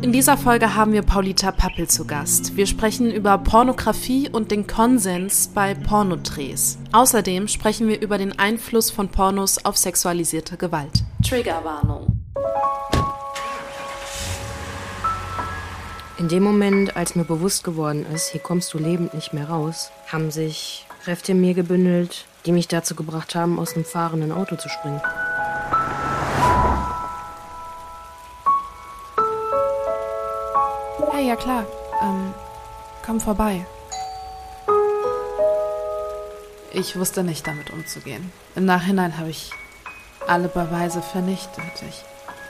In dieser Folge haben wir Paulita Pappel zu Gast. Wir sprechen über Pornografie und den Konsens bei Pornodrehs. Außerdem sprechen wir über den Einfluss von Pornos auf sexualisierte Gewalt. Triggerwarnung. In dem Moment, als mir bewusst geworden ist, hier kommst du lebend nicht mehr raus, haben sich Kräfte in mir gebündelt, die mich dazu gebracht haben, aus einem fahrenden Auto zu springen. Klar. Ähm, komm vorbei. Ich wusste nicht, damit umzugehen. Im Nachhinein habe ich alle Beweise vernichtet. Ich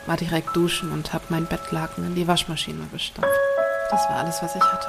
war direkt duschen und habe mein Bettlaken in die Waschmaschine gestopft. Das war alles, was ich hatte.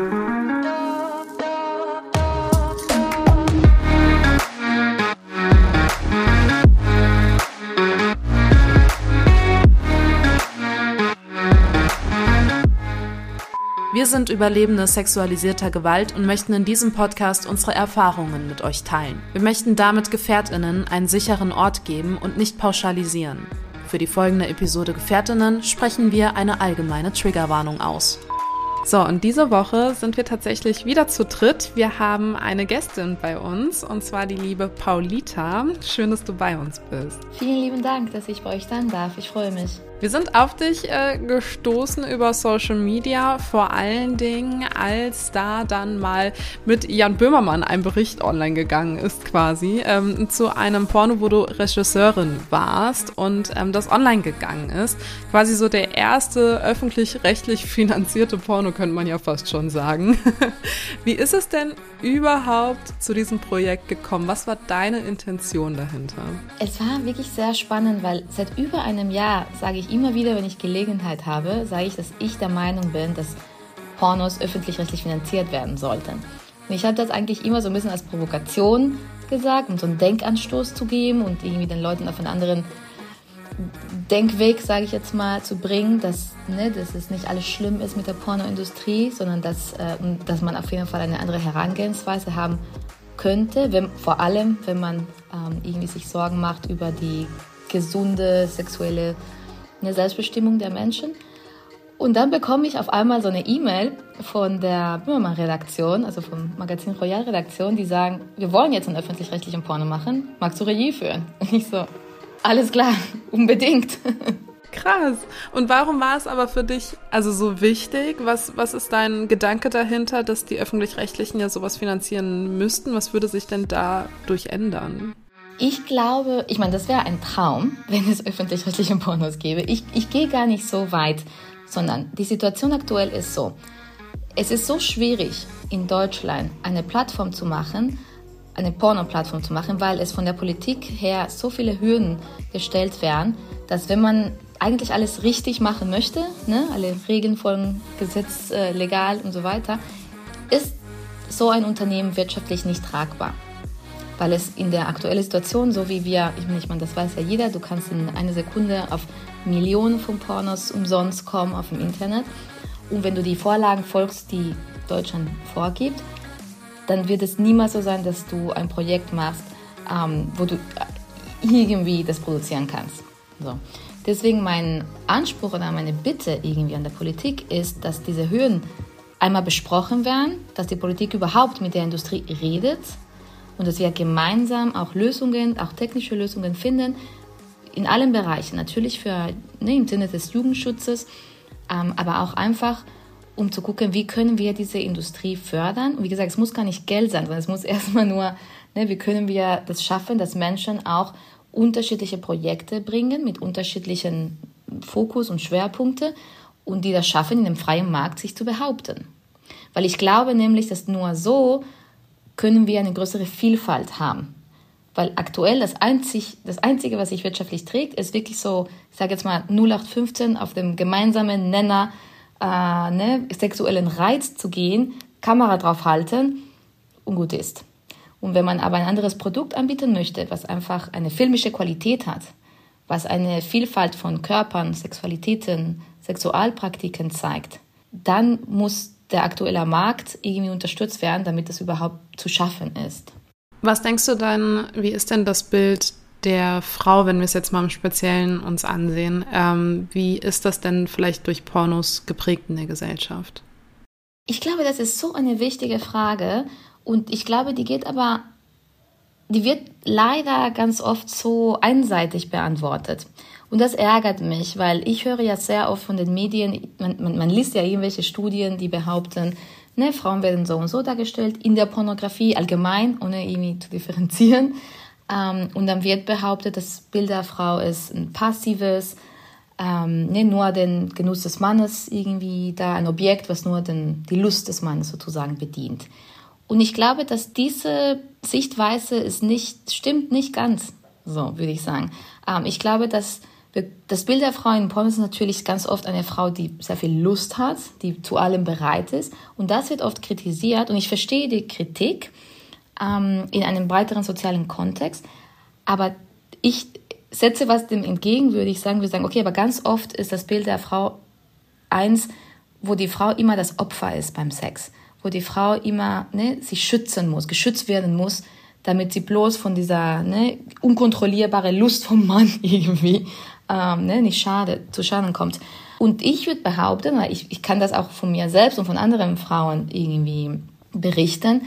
Sind Überlebende sexualisierter Gewalt und möchten in diesem Podcast unsere Erfahrungen mit euch teilen. Wir möchten damit Gefährtinnen einen sicheren Ort geben und nicht pauschalisieren. Für die folgende Episode Gefährtinnen sprechen wir eine allgemeine Triggerwarnung aus. So, und diese Woche sind wir tatsächlich wieder zu dritt. Wir haben eine Gästin bei uns, und zwar die liebe Paulita. Schön, dass du bei uns bist. Vielen lieben Dank, dass ich bei euch sein darf. Ich freue mich. Wir sind auf dich äh, gestoßen über Social Media, vor allen Dingen, als da dann mal mit Jan Böhmermann ein Bericht online gegangen ist, quasi, ähm, zu einem Porno, wo du Regisseurin warst und ähm, das online gegangen ist. Quasi so der erste öffentlich-rechtlich finanzierte Porno, könnte man ja fast schon sagen. Wie ist es denn überhaupt zu diesem Projekt gekommen? Was war deine Intention dahinter? Es war wirklich sehr spannend, weil seit über einem Jahr sage ich immer wieder, wenn ich Gelegenheit habe, sage ich, dass ich der Meinung bin, dass Pornos öffentlich-rechtlich finanziert werden sollten. Und ich habe das eigentlich immer so ein bisschen als Provokation gesagt, um so einen Denkanstoß zu geben und irgendwie den Leuten auf einen anderen Denkweg, sage ich jetzt mal, zu bringen, dass, ne, dass es nicht alles schlimm ist mit der Pornoindustrie, sondern dass, äh, dass man auf jeden Fall eine andere Herangehensweise haben könnte, wenn, vor allem wenn man ähm, irgendwie sich Sorgen macht über die gesunde sexuelle eine Selbstbestimmung der Menschen. Und dann bekomme ich auf einmal so eine E-Mail von der Böhmermann-Redaktion, also vom Magazin Royal-Redaktion, die sagen, wir wollen jetzt einen öffentlich-rechtlichen Porno machen, magst du Regie führen? Und ich so, alles klar, unbedingt. Krass. Und warum war es aber für dich also so wichtig? Was, was ist dein Gedanke dahinter, dass die öffentlich-rechtlichen ja sowas finanzieren müssten? Was würde sich denn dadurch ändern? Ich glaube, ich meine, das wäre ein Traum, wenn es öffentlich-rechtliche Pornos gäbe. Ich, ich gehe gar nicht so weit, sondern die Situation aktuell ist so. Es ist so schwierig, in Deutschland eine Plattform zu machen, eine Porno-Plattform zu machen, weil es von der Politik her so viele Hürden gestellt werden, dass wenn man eigentlich alles richtig machen möchte, ne, alle Regeln folgen, Gesetz äh, legal und so weiter, ist so ein Unternehmen wirtschaftlich nicht tragbar weil es in der aktuellen Situation, so wie wir, ich meine, das weiß ja jeder, du kannst in einer Sekunde auf Millionen von Pornos umsonst kommen auf dem Internet. Und wenn du die Vorlagen folgst, die Deutschland vorgibt, dann wird es niemals so sein, dass du ein Projekt machst, ähm, wo du irgendwie das produzieren kannst. So. Deswegen mein Anspruch oder meine Bitte irgendwie an der Politik ist, dass diese Hürden einmal besprochen werden, dass die Politik überhaupt mit der Industrie redet und dass wir gemeinsam auch Lösungen, auch technische Lösungen finden, in allen Bereichen. Natürlich für, ne, im Sinne des Jugendschutzes, ähm, aber auch einfach, um zu gucken, wie können wir diese Industrie fördern. Und wie gesagt, es muss gar nicht Geld sein, sondern es muss erstmal nur, ne, wie können wir das schaffen, dass Menschen auch unterschiedliche Projekte bringen mit unterschiedlichen Fokus und Schwerpunkte und die das schaffen, in dem freien Markt sich zu behaupten. Weil ich glaube nämlich, dass nur so können wir eine größere Vielfalt haben. Weil aktuell das, einzig, das Einzige, was sich wirtschaftlich trägt, ist wirklich so, ich sage jetzt mal 0815 auf dem gemeinsamen Nenner äh, ne, sexuellen Reiz zu gehen, Kamera drauf halten und gut ist. Und wenn man aber ein anderes Produkt anbieten möchte, was einfach eine filmische Qualität hat, was eine Vielfalt von Körpern, Sexualitäten, Sexualpraktiken zeigt, dann muss der aktuelle Markt irgendwie unterstützt werden, damit das überhaupt zu schaffen ist. Was denkst du dann, wie ist denn das Bild der Frau, wenn wir es jetzt mal im Speziellen uns ansehen? Ähm, wie ist das denn vielleicht durch Pornos geprägt in der Gesellschaft? Ich glaube, das ist so eine wichtige Frage und ich glaube, die geht aber, die wird leider ganz oft so einseitig beantwortet. Und das ärgert mich, weil ich höre ja sehr oft von den Medien, man, man, man liest ja irgendwelche Studien, die behaupten, ne, Frauen werden so und so dargestellt in der Pornografie allgemein, ohne irgendwie zu differenzieren. Ähm, und dann wird behauptet, das Bild der Frau ist ein passives, ähm, ne, nur den Genuss des Mannes irgendwie da, ein Objekt, was nur den, die Lust des Mannes sozusagen bedient. Und ich glaube, dass diese Sichtweise ist nicht, stimmt nicht ganz, so würde ich sagen. Ähm, ich glaube, dass das Bild der Frau in Porno ist natürlich ganz oft eine Frau, die sehr viel Lust hat, die zu allem bereit ist. Und das wird oft kritisiert. Und ich verstehe die Kritik ähm, in einem breiteren sozialen Kontext. Aber ich setze was dem entgegen, würde ich sagen. Wir sagen, okay, aber ganz oft ist das Bild der Frau eins, wo die Frau immer das Opfer ist beim Sex wo die Frau immer ne, sich schützen muss, geschützt werden muss, damit sie bloß von dieser ne, unkontrollierbare Lust vom Mann irgendwie ähm, ne, nicht schade, zu Schaden kommt. Und ich würde behaupten, weil ich, ich kann das auch von mir selbst und von anderen Frauen irgendwie berichten,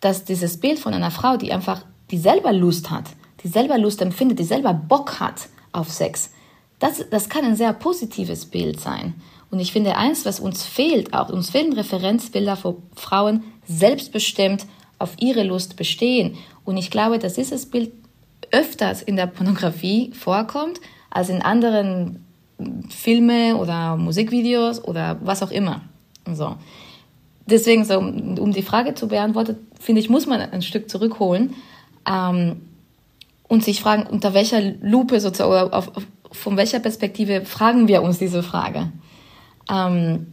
dass dieses Bild von einer Frau, die einfach, die selber Lust hat, die selber Lust empfindet, die selber Bock hat auf Sex, das, das kann ein sehr positives Bild sein. Und ich finde, eins, was uns fehlt, auch uns fehlen Referenzbilder, wo Frauen selbstbestimmt auf ihre Lust bestehen. Und ich glaube, dass dieses Bild öfters in der Pornografie vorkommt als in anderen Filme oder Musikvideos oder was auch immer. So. Deswegen, so, um die Frage zu beantworten, finde ich, muss man ein Stück zurückholen ähm, und sich fragen, unter welcher Lupe sozusagen, oder auf, auf, von welcher Perspektive fragen wir uns diese Frage. Ähm,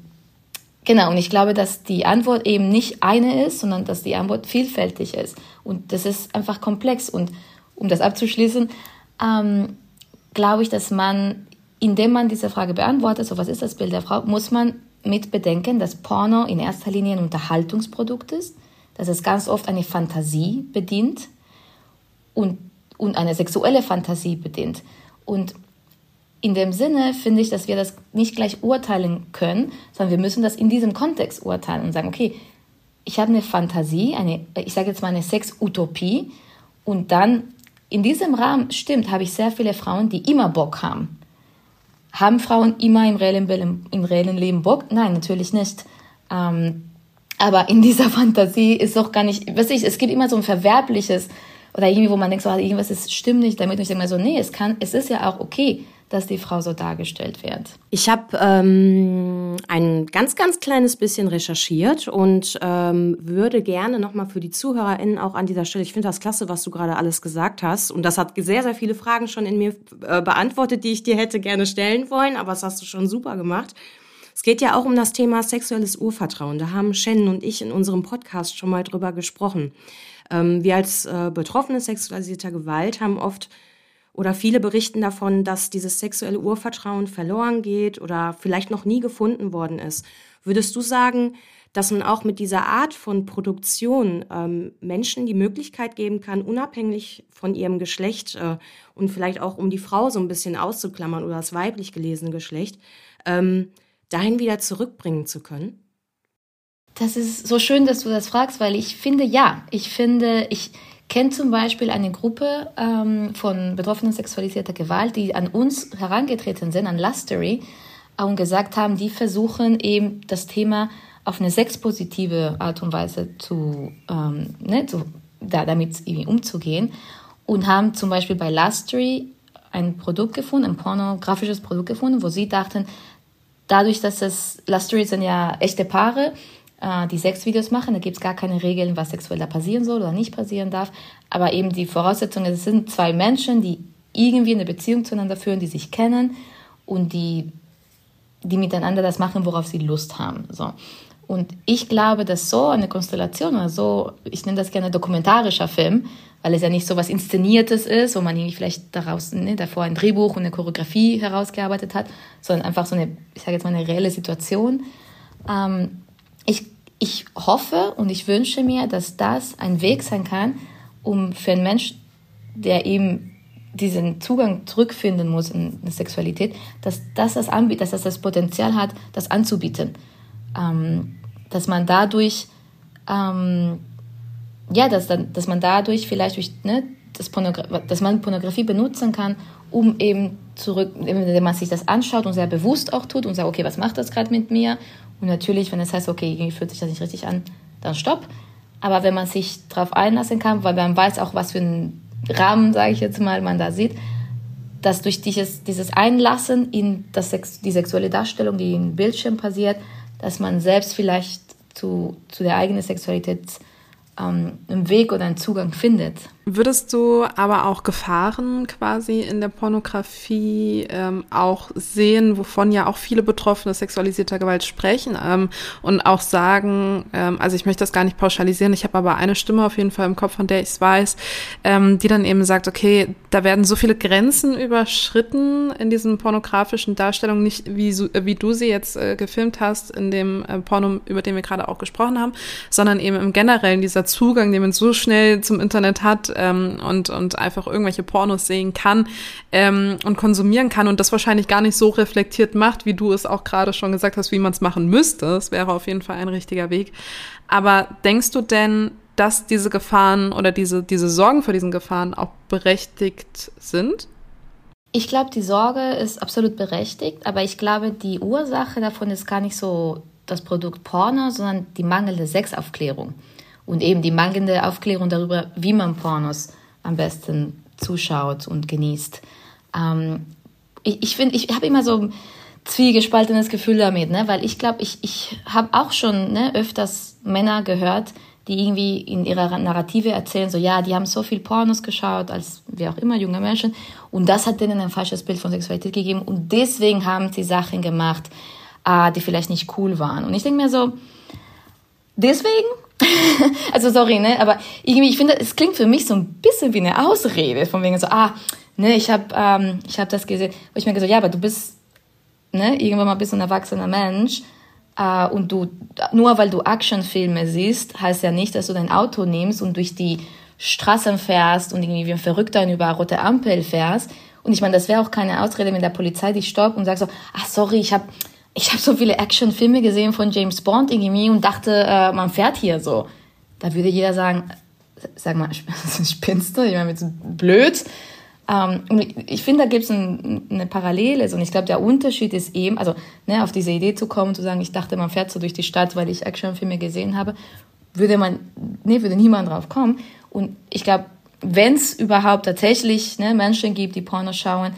genau, und ich glaube, dass die Antwort eben nicht eine ist, sondern dass die Antwort vielfältig ist. Und das ist einfach komplex. Und um das abzuschließen, ähm, glaube ich, dass man, indem man diese Frage beantwortet, so was ist das Bild der Frau, muss man mit bedenken, dass Porno in erster Linie ein Unterhaltungsprodukt ist, dass es ganz oft eine Fantasie bedient und, und eine sexuelle Fantasie bedient. Und in dem Sinne finde ich, dass wir das nicht gleich urteilen können, sondern wir müssen das in diesem Kontext urteilen und sagen, okay, ich habe eine Fantasie, eine, ich sage jetzt mal eine Sexutopie und dann in diesem Rahmen, stimmt, habe ich sehr viele Frauen, die immer Bock haben. Haben Frauen immer im reellen, im reellen Leben Bock? Nein, natürlich nicht. Ähm, aber in dieser Fantasie ist doch gar nicht, weiß ich, es gibt immer so ein verwerbliches oder irgendwie, wo man denkt, so, irgendwas ist, stimmt nicht damit. Ich denke mir so, nee, es kann, es ist ja auch okay, dass die Frau so dargestellt wird? Ich habe ähm, ein ganz, ganz kleines bisschen recherchiert und ähm, würde gerne nochmal für die ZuhörerInnen auch an dieser Stelle, ich finde das klasse, was du gerade alles gesagt hast. Und das hat sehr, sehr viele Fragen schon in mir äh, beantwortet, die ich dir hätte gerne stellen wollen, aber das hast du schon super gemacht. Es geht ja auch um das Thema sexuelles Urvertrauen. Da haben Shannon und ich in unserem Podcast schon mal drüber gesprochen. Ähm, wir als äh, Betroffene sexualisierter Gewalt haben oft oder viele berichten davon, dass dieses sexuelle Urvertrauen verloren geht oder vielleicht noch nie gefunden worden ist. Würdest du sagen, dass man auch mit dieser Art von Produktion ähm, Menschen die Möglichkeit geben kann, unabhängig von ihrem Geschlecht äh, und vielleicht auch um die Frau so ein bisschen auszuklammern oder das weiblich gelesene Geschlecht, ähm, dahin wieder zurückbringen zu können? Das ist so schön, dass du das fragst, weil ich finde, ja, ich finde, ich, kenne zum Beispiel eine Gruppe ähm, von Betroffenen sexualisierter Gewalt, die an uns herangetreten sind, an Lustery, und gesagt haben, die versuchen eben das Thema auf eine sexpositive Art und Weise zu, ähm, ne, zu da, damit irgendwie umzugehen. Und haben zum Beispiel bei Lustery ein Produkt gefunden, ein pornografisches Produkt gefunden, wo sie dachten, dadurch, dass es Lustery sind ja echte Paare, äh, die Sexvideos machen. Da gibt es gar keine Regeln, was sexuell da passieren soll oder nicht passieren darf. Aber eben die Voraussetzung, es sind zwei Menschen, die irgendwie eine Beziehung zueinander führen, die sich kennen und die, die miteinander das machen, worauf sie Lust haben. So. Und ich glaube, dass so eine Konstellation oder so, ich nenne das gerne dokumentarischer Film, weil es ja nicht so was Inszeniertes ist, wo man irgendwie vielleicht daraus, ne, davor ein Drehbuch und eine Choreografie herausgearbeitet hat, sondern einfach so eine, ich sage jetzt mal, eine reelle Situation. Ähm, ich, ich hoffe und ich wünsche mir, dass das ein Weg sein kann, um für einen Mensch, der eben diesen Zugang zurückfinden muss in eine Sexualität, dass das das anbietet, dass das das Potenzial hat, das anzubieten. Ähm, dass man dadurch ähm, ja, dass, dann, dass man dadurch vielleicht durch, ne, das dass man Pornografie benutzen kann, um eben zurück, wenn man sich das anschaut und sehr bewusst auch tut und sagt, okay, was macht das gerade mit mir? Und natürlich, wenn es heißt, okay, irgendwie fühlt sich das nicht richtig an, dann stopp. Aber wenn man sich darauf einlassen kann, weil man weiß auch, was für einen Rahmen, sage ich jetzt mal, man da sieht, dass durch dieses, dieses Einlassen in das die sexuelle Darstellung, die im Bildschirm passiert, dass man selbst vielleicht zu, zu der eigenen Sexualität ähm, einen Weg oder einen Zugang findet. Würdest du aber auch Gefahren quasi in der Pornografie ähm, auch sehen, wovon ja auch viele Betroffene sexualisierter Gewalt sprechen ähm, und auch sagen, ähm, also ich möchte das gar nicht pauschalisieren, ich habe aber eine Stimme auf jeden Fall im Kopf, von der ich es weiß, ähm, die dann eben sagt, okay, da werden so viele Grenzen überschritten in diesen pornografischen Darstellungen, nicht wie, wie du sie jetzt äh, gefilmt hast in dem äh, Porno, über den wir gerade auch gesprochen haben, sondern eben im Generellen dieser Zugang, den man so schnell zum Internet hat, ähm, und, und einfach irgendwelche Pornos sehen kann ähm, und konsumieren kann und das wahrscheinlich gar nicht so reflektiert macht, wie du es auch gerade schon gesagt hast, wie man es machen müsste. Das wäre auf jeden Fall ein richtiger Weg. Aber denkst du denn, dass diese Gefahren oder diese, diese Sorgen vor diesen Gefahren auch berechtigt sind? Ich glaube, die Sorge ist absolut berechtigt, aber ich glaube, die Ursache davon ist gar nicht so das Produkt Porno, sondern die mangelnde Sexaufklärung und eben die mangelnde Aufklärung darüber, wie man Pornos am besten zuschaut und genießt. Ähm, ich ich ich habe immer so ein zwiegespaltenes Gefühl damit, ne? weil ich glaube, ich, ich habe auch schon ne, öfters Männer gehört, die irgendwie in ihrer Narrative erzählen, so ja, die haben so viel Pornos geschaut, als wie auch immer junge Menschen, und das hat denen ein falsches Bild von Sexualität gegeben und deswegen haben sie Sachen gemacht, äh, die vielleicht nicht cool waren. Und ich denke mir so, deswegen also sorry, ne, aber irgendwie, ich finde, es klingt für mich so ein bisschen wie eine Ausrede, von wegen so, ah, ne, ich habe ähm, ich hab das gesehen, wo ich mir gesagt, ja, aber du bist, ne, irgendwann mal bist du ein erwachsener Mensch äh, und du, nur weil du Actionfilme siehst, heißt ja nicht, dass du dein Auto nimmst und durch die Straßen fährst und irgendwie wie ein Verrückter über rote Ampel fährst. Und ich meine, das wäre auch keine Ausrede, wenn der Polizei dich stoppt und sagt so, ach sorry, ich habe ich habe so viele Actionfilme gesehen von James Bond irgendwie und dachte, äh, man fährt hier so. Da würde jeder sagen, sag mal, spinnst du? Ich meine, so blöd. Ähm, ich finde, da gibt es ein, eine Parallele. Und ich glaube, der Unterschied ist eben, also ne, auf diese Idee zu kommen, zu sagen, ich dachte, man fährt so durch die Stadt, weil ich Actionfilme gesehen habe, würde man, ne, würde niemand drauf kommen. Und ich glaube, wenn es überhaupt tatsächlich ne, Menschen gibt, die Porno schauen,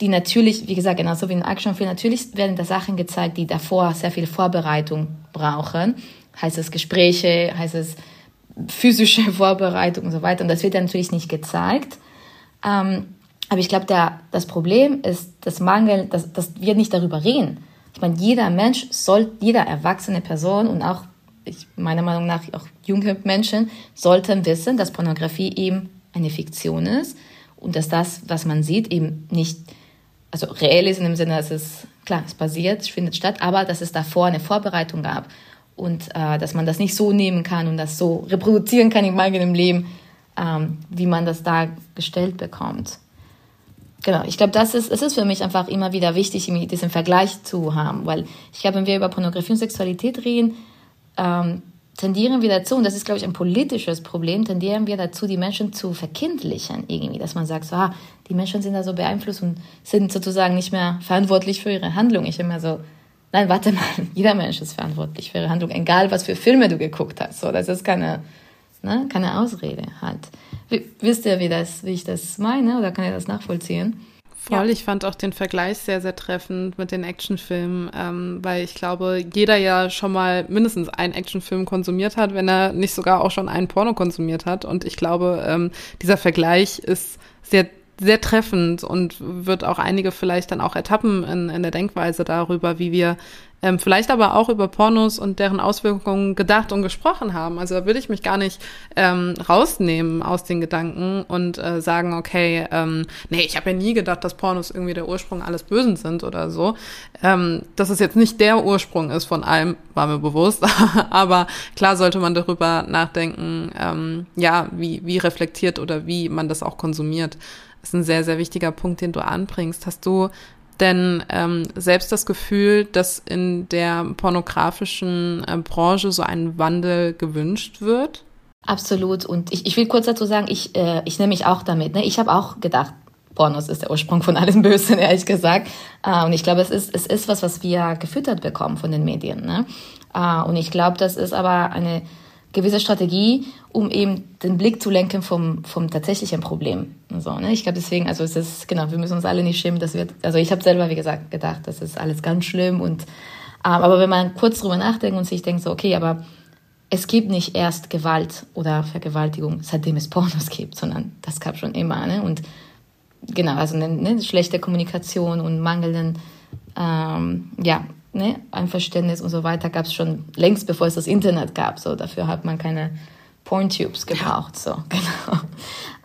die natürlich, wie gesagt, genauso wie ein Actionfilm, natürlich werden da Sachen gezeigt, die davor sehr viel Vorbereitung brauchen. Heißt es Gespräche, heißt es physische Vorbereitung und so weiter. Und das wird ja natürlich nicht gezeigt. Ähm, aber ich glaube, das Problem ist das Mangel, dass, dass wir nicht darüber reden. Ich meine, jeder Mensch soll, jeder erwachsene Person und auch, ich, meiner Meinung nach auch junge Menschen sollten wissen, dass Pornografie eben eine Fiktion ist und dass das, was man sieht, eben nicht also reell ist in dem Sinne, dass es, klar, es passiert, es findet statt, aber dass es davor eine Vorbereitung gab und äh, dass man das nicht so nehmen kann und das so reproduzieren kann im eigenen Leben, ähm, wie man das dargestellt bekommt. Genau, ich glaube, das ist, es ist für mich einfach immer wieder wichtig, diesen Vergleich zu haben, weil ich glaube, wenn wir über Pornografie und Sexualität reden, ähm, tendieren wir dazu, und das ist, glaube ich, ein politisches Problem, tendieren wir dazu, die Menschen zu verkindlichen irgendwie, dass man sagt, so, ah, die Menschen sind da so beeinflusst und sind sozusagen nicht mehr verantwortlich für ihre Handlung. Ich immer so, nein, warte mal, jeder Mensch ist verantwortlich für ihre Handlung, egal was für Filme du geguckt hast. So, das ist keine, ne, keine Ausrede halt. Wisst ihr, wie, das, wie ich das meine oder kann ihr das nachvollziehen? Voll, ja. ich fand auch den Vergleich sehr, sehr treffend mit den Actionfilmen, ähm, weil ich glaube, jeder ja schon mal mindestens einen Actionfilm konsumiert hat, wenn er nicht sogar auch schon einen Porno konsumiert hat. Und ich glaube, ähm, dieser Vergleich ist sehr sehr treffend und wird auch einige vielleicht dann auch ertappen in, in der Denkweise darüber, wie wir ähm, vielleicht aber auch über Pornos und deren Auswirkungen gedacht und gesprochen haben. Also da würde ich mich gar nicht ähm, rausnehmen aus den Gedanken und äh, sagen, okay, ähm, nee, ich habe ja nie gedacht, dass Pornos irgendwie der Ursprung alles Bösen sind oder so. Ähm, dass es jetzt nicht der Ursprung ist von allem, war mir bewusst. aber klar sollte man darüber nachdenken, ähm, ja, wie, wie reflektiert oder wie man das auch konsumiert. Ist ein sehr, sehr wichtiger Punkt, den du anbringst. Hast du denn ähm, selbst das Gefühl, dass in der pornografischen äh, Branche so ein Wandel gewünscht wird? Absolut. Und ich, ich will kurz dazu sagen, ich, äh, ich nehme mich auch damit. Ne? Ich habe auch gedacht, Pornos ist der Ursprung von allem Bösen, ehrlich gesagt. Äh, und ich glaube, es ist, es ist was, was wir gefüttert bekommen von den Medien. Ne? Äh, und ich glaube, das ist aber eine gewisse Strategie, um eben den Blick zu lenken vom, vom tatsächlichen Problem. So, ne? Ich glaube deswegen, also es ist, genau, wir müssen uns alle nicht schämen, dass wir, also ich habe selber, wie gesagt, gedacht, das ist alles ganz schlimm und, ähm, aber wenn man kurz drüber nachdenkt und sich denkt so, okay, aber es gibt nicht erst Gewalt oder Vergewaltigung, seitdem es Pornos gibt, sondern das gab schon immer, ne? Und genau, also eine, eine schlechte Kommunikation und mangelnden, ähm, ja, ne, Einverständnis und so weiter gab es schon längst, bevor es das Internet gab. So, dafür hat man keine Porntubes gebraucht. So, genau.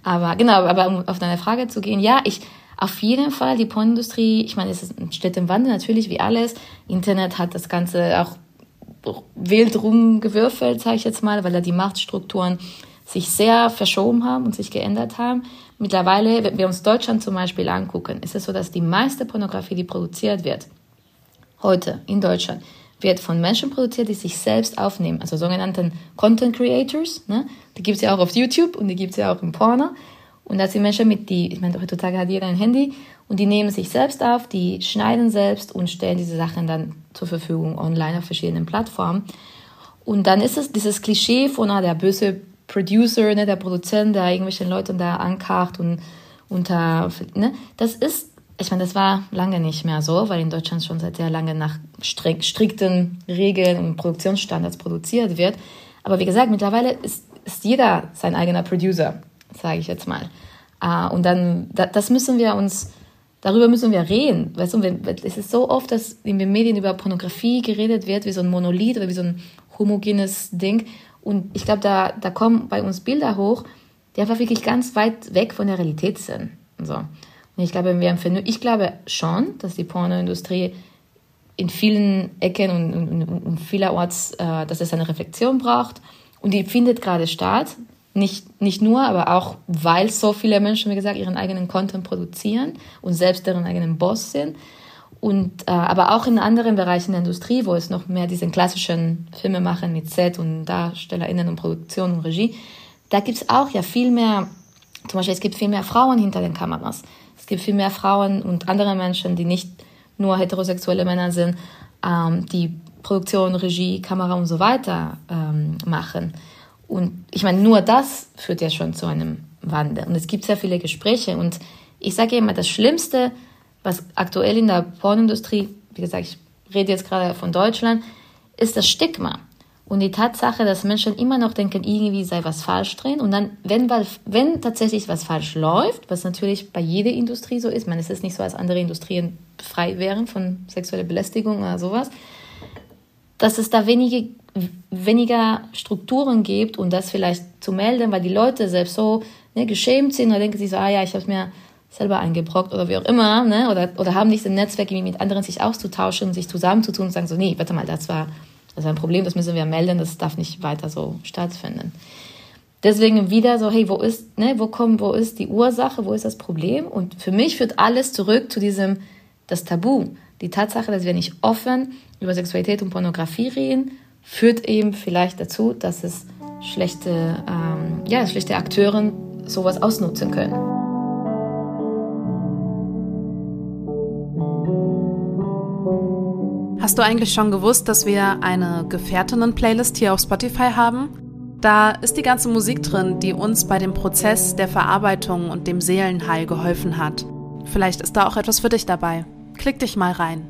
Aber genau, aber um auf deine Frage zu gehen, ja, ich auf jeden Fall die Pornindustrie, ich meine, es ist, steht im Wandel natürlich wie alles. Internet hat das Ganze auch wild rumgewürfelt, sage ich jetzt mal, weil da die Machtstrukturen sich sehr verschoben haben und sich geändert haben. Mittlerweile, wenn wir uns Deutschland zum Beispiel angucken, ist es so, dass die meiste Pornografie, die produziert wird, heute in Deutschland wird von Menschen produziert, die sich selbst aufnehmen, also sogenannten Content Creators. Ne? Die gibt es ja auch auf YouTube und die gibt es ja auch im Porno. Und das sind Menschen mit die, ich meine, heutzutage hat jeder ein Handy und die nehmen sich selbst auf, die schneiden selbst und stellen diese Sachen dann zur Verfügung online auf verschiedenen Plattformen. Und dann ist es dieses Klischee von ah, der böse Producer, ne, der Produzent, der irgendwelchen Leuten da ankacht und unter, ne, das ist ich meine, das war lange nicht mehr so, weil in Deutschland schon seit sehr lange nach strikten Regeln und Produktionsstandards produziert wird. Aber wie gesagt, mittlerweile ist, ist jeder sein eigener Producer, sage ich jetzt mal. Uh, und dann, das müssen wir uns, darüber müssen wir reden. Weißt du, es ist so oft, dass in den Medien über Pornografie geredet wird, wie so ein Monolith oder wie so ein homogenes Ding. Und ich glaube, da, da kommen bei uns Bilder hoch, die einfach wirklich ganz weit weg von der Realität sind. So. Ich glaube, wir empfinden, ich glaube schon, dass die Pornoindustrie in vielen Ecken und, und, und vielerorts, äh, dass es eine Reflexion braucht. Und die findet gerade statt. Nicht, nicht nur, aber auch, weil so viele Menschen, wie gesagt, ihren eigenen Content produzieren und selbst deren eigenen Boss sind. Und, äh, aber auch in anderen Bereichen der Industrie, wo es noch mehr diesen klassischen Filme machen mit Set und DarstellerInnen und Produktion und Regie, da gibt es auch ja viel mehr, zum Beispiel es gibt viel mehr Frauen hinter den Kameras. Es gibt viel mehr Frauen und andere Menschen, die nicht nur heterosexuelle Männer sind, ähm, die Produktion, Regie, Kamera und so weiter ähm, machen. Und ich meine, nur das führt ja schon zu einem Wandel. Und es gibt sehr viele Gespräche. Und ich sage immer, das Schlimmste, was aktuell in der Pornindustrie, wie gesagt, ich rede jetzt gerade von Deutschland, ist das Stigma. Und die Tatsache, dass Menschen immer noch denken, irgendwie sei was falsch drin. Und dann, wenn, wenn tatsächlich was falsch läuft, was natürlich bei jeder Industrie so ist, meine, es ist nicht so, als andere Industrien frei wären von sexueller Belästigung oder sowas, dass es da wenige, weniger Strukturen gibt und das vielleicht zu melden, weil die Leute selbst so ne, geschämt sind oder denken sich so, ah ja, ich habe mir selber eingebrockt oder wie auch immer, ne, oder, oder haben nicht das Netzwerk, irgendwie mit anderen sich auszutauschen, sich zusammenzutun und sagen so, nee, warte mal, das war das ist ein Problem, das müssen wir melden, das darf nicht weiter so stattfinden. Deswegen wieder so, hey, wo ist, ne, wo kommt, wo ist die Ursache, wo ist das Problem? Und für mich führt alles zurück zu diesem, das Tabu. Die Tatsache, dass wir nicht offen über Sexualität und Pornografie reden, führt eben vielleicht dazu, dass es schlechte, ähm, ja, schlechte Akteure sowas ausnutzen können. Hast du eigentlich schon gewusst, dass wir eine Gefährtinnen-Playlist hier auf Spotify haben? Da ist die ganze Musik drin, die uns bei dem Prozess der Verarbeitung und dem Seelenheil geholfen hat. Vielleicht ist da auch etwas für dich dabei. Klick dich mal rein.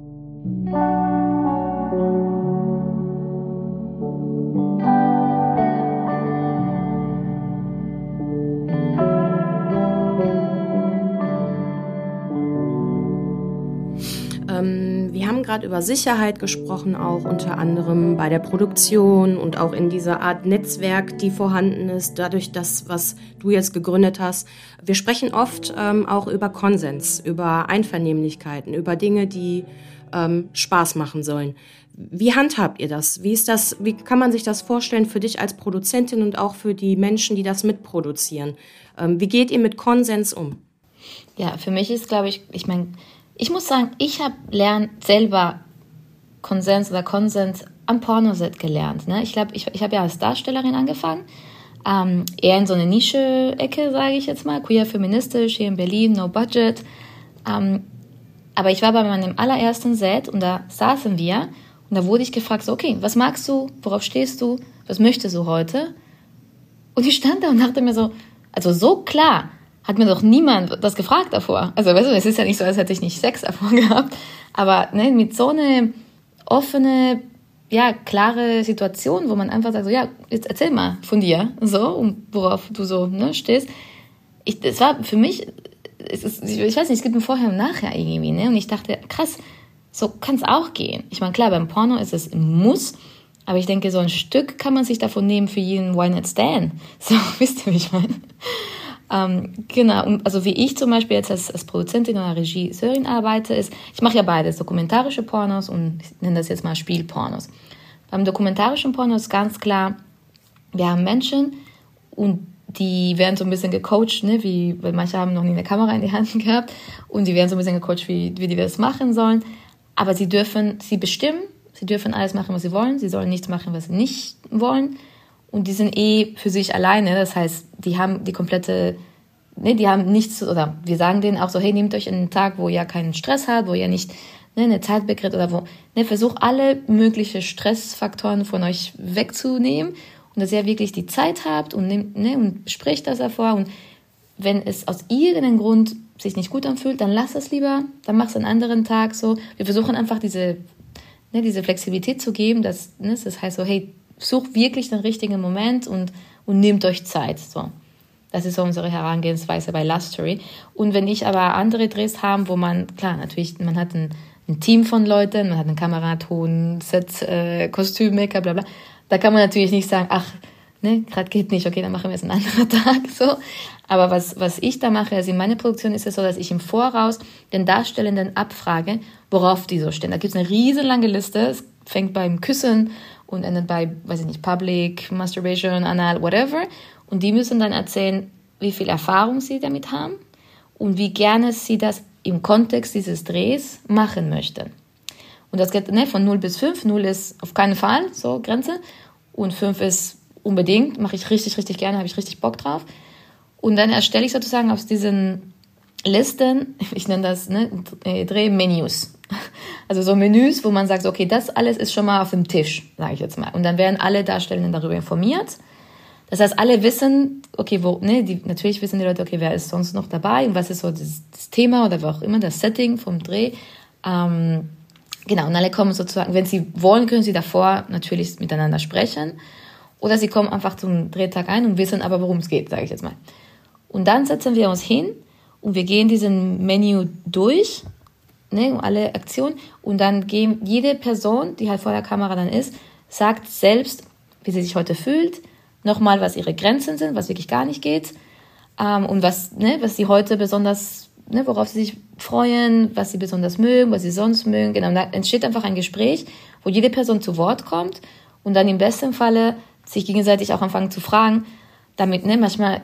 Gerade über Sicherheit gesprochen, auch unter anderem bei der Produktion und auch in dieser Art Netzwerk, die vorhanden ist, dadurch das, was du jetzt gegründet hast. Wir sprechen oft ähm, auch über Konsens, über Einvernehmlichkeiten, über Dinge, die ähm, Spaß machen sollen. Wie handhabt ihr das? Wie ist das? Wie kann man sich das vorstellen für dich als Produzentin und auch für die Menschen, die das mitproduzieren? Ähm, wie geht ihr mit Konsens um? Ja, für mich ist, glaube ich, ich meine, ich muss sagen, ich habe selber Konsens oder Konsens am Pornoset gelernt. Ne? Ich glaube, ich, ich habe ja als Darstellerin angefangen, ähm, eher in so eine Nische-Ecke, sage ich jetzt mal, queer feministisch hier in Berlin, no budget. Ähm, aber ich war bei meinem allerersten Set und da saßen wir und da wurde ich gefragt, so, okay, was magst du, worauf stehst du, was möchtest du heute? Und ich stand da und dachte mir so, also so klar hat mir doch niemand das gefragt davor. Also weißt du, es ist ja nicht so, als hätte ich nicht Sex davor gehabt, aber ne, mit so eine offene, ja, klare Situation, wo man einfach sagt, so, ja, jetzt erzähl mal von dir, so, und worauf du so ne, stehst. Ich, das war für mich, es ist, ich weiß nicht, es gibt ein Vorher und Nachher irgendwie, ne? Und ich dachte, krass, so kann es auch gehen. Ich meine, klar, beim Porno ist es ein Muss, aber ich denke, so ein Stück kann man sich davon nehmen für jeden Why Not Stand. So, wisst ihr, wie ich meine? Ähm, genau, also wie ich zum Beispiel jetzt als, als Produzentin oder Regisseurin arbeite, ist, ich mache ja beides, dokumentarische Pornos und ich nenne das jetzt mal Spielpornos. Beim dokumentarischen Porno ist ganz klar, wir haben Menschen und die werden so ein bisschen gecoacht, ne, wie, weil manche haben noch nie eine Kamera in die Hand gehabt und die werden so ein bisschen gecoacht, wie, wie die das machen sollen. Aber sie dürfen, sie bestimmen, sie dürfen alles machen, was sie wollen, sie sollen nichts machen, was sie nicht wollen. Und die sind eh für sich alleine, das heißt, die haben die komplette, ne, die haben nichts, oder wir sagen denen auch so, hey, nehmt euch einen Tag, wo ihr keinen Stress habt, wo ihr nicht ne, eine Zeit begrenzt oder wo, ne, versucht alle möglichen Stressfaktoren von euch wegzunehmen. Und dass ihr wirklich die Zeit habt und, nehmt, ne, und spricht das davor. Und wenn es aus irgendeinem Grund sich nicht gut anfühlt, dann lass es lieber, dann mach es einen anderen Tag so. Wir versuchen einfach diese, ne, diese Flexibilität zu geben, dass, ne, das heißt so, hey, sucht wirklich den richtigen Moment und, und nehmt euch Zeit, so. Das ist unsere Herangehensweise bei Lustery. Und wenn ich aber andere Drehs habe, wo man, klar, natürlich, man hat ein, ein Team von Leuten, man hat eine Kamera, Ton, Set, äh, Kostüm, Make-up, bla bla. Da kann man natürlich nicht sagen, ach, ne, gerade geht nicht, okay, dann machen wir es einen anderen Tag, so. Aber was, was ich da mache, also in meiner Produktion ist es so, dass ich im Voraus den Darstellenden abfrage, worauf die so stehen. Da gibt es eine riesenlange Liste. Es fängt beim Küssen und endet bei, weiß ich nicht, Public, Masturbation, Anal, whatever. Und die müssen dann erzählen, wie viel Erfahrung sie damit haben und wie gerne sie das im Kontext dieses Drehs machen möchten. Und das geht ne, von 0 bis 5. 0 ist auf keinen Fall so Grenze und 5 ist unbedingt, mache ich richtig, richtig gerne, habe ich richtig Bock drauf. Und dann erstelle ich sozusagen aus diesen Listen, ich nenne das ne, Drehmenüs. Also so Menüs, wo man sagt, okay, das alles ist schon mal auf dem Tisch, sage ich jetzt mal. Und dann werden alle Darstellenden darüber informiert. Das heißt, alle wissen, okay, wo, ne, die, natürlich wissen die Leute, okay, wer ist sonst noch dabei und was ist so das, das Thema oder was auch immer, das Setting vom Dreh. Ähm, genau, und alle kommen sozusagen, wenn sie wollen, können sie davor natürlich miteinander sprechen. Oder sie kommen einfach zum Drehtag ein und wissen aber, worum es geht, sage ich jetzt mal. Und dann setzen wir uns hin und wir gehen diesen Menü durch, ne, alle Aktionen. Und dann gehen jede Person, die halt vor der Kamera dann ist, sagt selbst, wie sie sich heute fühlt, nochmal, was ihre Grenzen sind, was wirklich gar nicht geht ähm, und was, ne, was sie heute besonders, ne, worauf sie sich freuen, was sie besonders mögen, was sie sonst mögen. Genau, und da entsteht einfach ein Gespräch, wo jede Person zu Wort kommt und dann im besten Falle sich gegenseitig auch anfangen zu fragen, damit, ne, manchmal,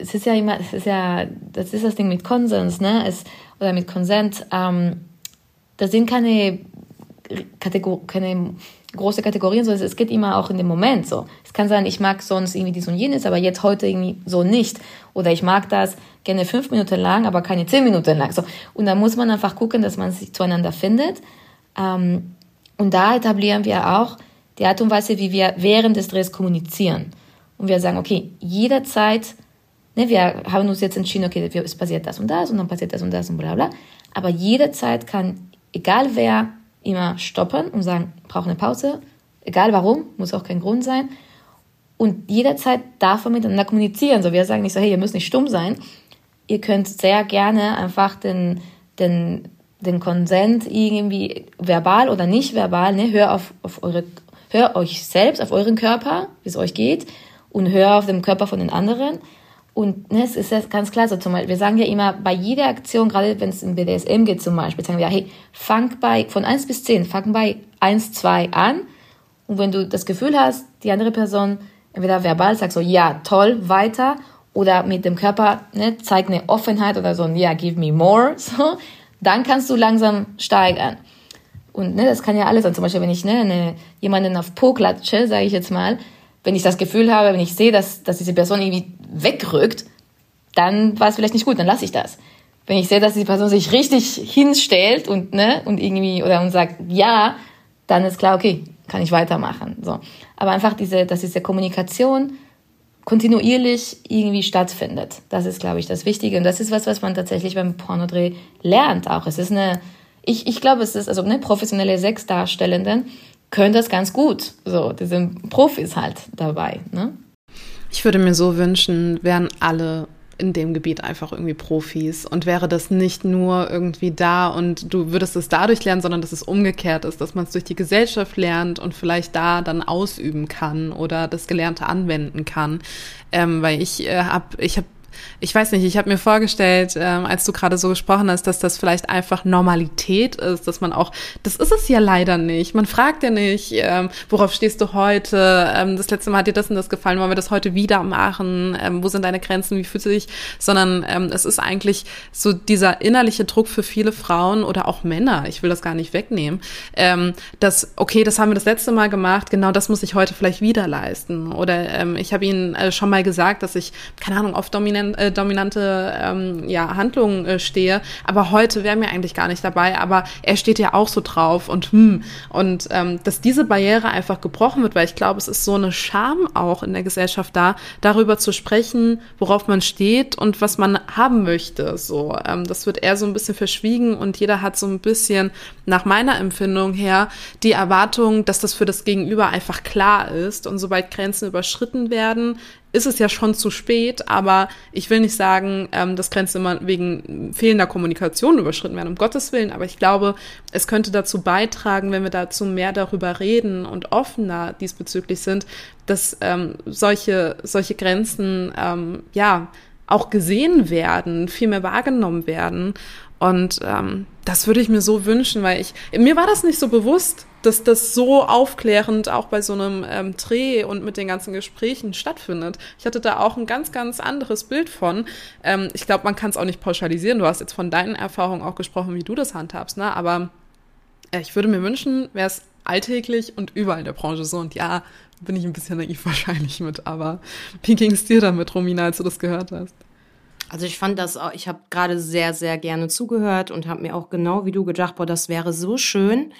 es ist ja immer, es ist ja, das ist das Ding mit Konsens, ne, es, oder mit Konsent, ähm, da sind keine, Kategor keine große Kategorien, so, es geht immer auch in dem Moment so. Es kann sein, ich mag sonst irgendwie dies und jenes, aber jetzt heute irgendwie so nicht. Oder ich mag das gerne fünf Minuten lang, aber keine zehn Minuten lang. So. Und da muss man einfach gucken, dass man sich zueinander findet. Ähm, und da etablieren wir auch die Art und Weise, wie wir während des Drehs kommunizieren und wir sagen, okay, jederzeit, ne, wir haben uns jetzt entschieden, okay, es passiert das und das und dann passiert das und das und bla bla. Aber jederzeit kann, egal wer, immer stoppen und sagen, brauche eine Pause, egal warum, muss auch kein Grund sein. Und jederzeit darf man miteinander kommunizieren. So, wir sagen nicht so, hey, ihr müsst nicht stumm sein. Ihr könnt sehr gerne einfach den, den den Konsent irgendwie verbal oder nicht verbal, ne, hör auf, auf eure, hör euch selbst, auf euren Körper, wie es euch geht und hör auf den Körper von den anderen. Und ne, es ist ganz klar so, zum Beispiel, wir sagen ja immer, bei jeder Aktion, gerade wenn es im BDSM geht zum Beispiel, sagen wir, hey, fang bei, von 1 bis 10, fang bei 1, 2 an. Und wenn du das Gefühl hast, die andere Person entweder verbal sagt so, ja, toll, weiter, oder mit dem Körper, ne, zeigt eine Offenheit oder so, ja, give me more, so, dann kannst du langsam steigern. Und ne, das kann ja alles sein. Zum Beispiel, wenn ich ne, eine, jemanden auf Po klatsche, sage ich jetzt mal, wenn ich das Gefühl habe, wenn ich sehe, dass, dass diese Person irgendwie wegrückt, dann war es vielleicht nicht gut, dann lasse ich das. Wenn ich sehe, dass die Person sich richtig hinstellt und, ne, und irgendwie, oder und sagt ja, dann ist klar, okay, kann ich weitermachen. So. Aber einfach diese, dass diese Kommunikation kontinuierlich irgendwie stattfindet. Das ist, glaube ich, das Wichtige. Und das ist was, was man tatsächlich beim Pornodreh lernt auch. Es ist eine, ich, ich glaube, es ist, also ne, professionelle Sexdarstellenden können das ganz gut. So, die sind Profis halt dabei. Ne? Ich würde mir so wünschen, wären alle in dem Gebiet einfach irgendwie Profis und wäre das nicht nur irgendwie da und du würdest es dadurch lernen, sondern dass es umgekehrt ist, dass man es durch die Gesellschaft lernt und vielleicht da dann ausüben kann oder das Gelernte anwenden kann. Ähm, weil ich äh, habe, ich habe ich weiß nicht, ich habe mir vorgestellt, ähm, als du gerade so gesprochen hast, dass das vielleicht einfach Normalität ist, dass man auch, das ist es ja leider nicht. Man fragt ja nicht, ähm, worauf stehst du heute? Ähm, das letzte Mal hat dir das und das gefallen, wollen wir das heute wieder machen? Ähm, wo sind deine Grenzen? Wie fühlst du dich? Sondern ähm, es ist eigentlich so dieser innerliche Druck für viele Frauen oder auch Männer, ich will das gar nicht wegnehmen, ähm, dass, okay, das haben wir das letzte Mal gemacht, genau das muss ich heute vielleicht wieder leisten. Oder ähm, ich habe ihnen äh, schon mal gesagt, dass ich, keine Ahnung, auf dominant, äh, dominante ähm, ja, Handlungen äh, stehe. Aber heute wäre mir eigentlich gar nicht dabei. Aber er steht ja auch so drauf und hm. Und ähm, dass diese Barriere einfach gebrochen wird, weil ich glaube, es ist so eine Scham auch in der Gesellschaft da, darüber zu sprechen, worauf man steht und was man haben möchte. So, ähm, das wird eher so ein bisschen verschwiegen und jeder hat so ein bisschen nach meiner Empfindung her die Erwartung, dass das für das Gegenüber einfach klar ist. Und sobald Grenzen überschritten werden, ist es ja schon zu spät, aber ich will nicht sagen, ähm, dass Grenzen immer wegen fehlender Kommunikation überschritten werden, um Gottes Willen, aber ich glaube, es könnte dazu beitragen, wenn wir dazu mehr darüber reden und offener diesbezüglich sind, dass ähm, solche, solche Grenzen ähm, ja auch gesehen werden, viel mehr wahrgenommen werden. Und ähm, das würde ich mir so wünschen, weil ich, mir war das nicht so bewusst, dass das so aufklärend auch bei so einem ähm, Dreh und mit den ganzen Gesprächen stattfindet. Ich hatte da auch ein ganz, ganz anderes Bild von. Ähm, ich glaube, man kann es auch nicht pauschalisieren. Du hast jetzt von deinen Erfahrungen auch gesprochen, wie du das handhabst, ne? Aber äh, ich würde mir wünschen, wäre es alltäglich und überall in der Branche so. Und ja, bin ich ein bisschen naiv wahrscheinlich mit. Aber wie ging es dir damit, Romina, als du das gehört hast? Also ich fand das auch, ich habe gerade sehr, sehr gerne zugehört und habe mir auch genau wie du gedacht, boah, das wäre so schön,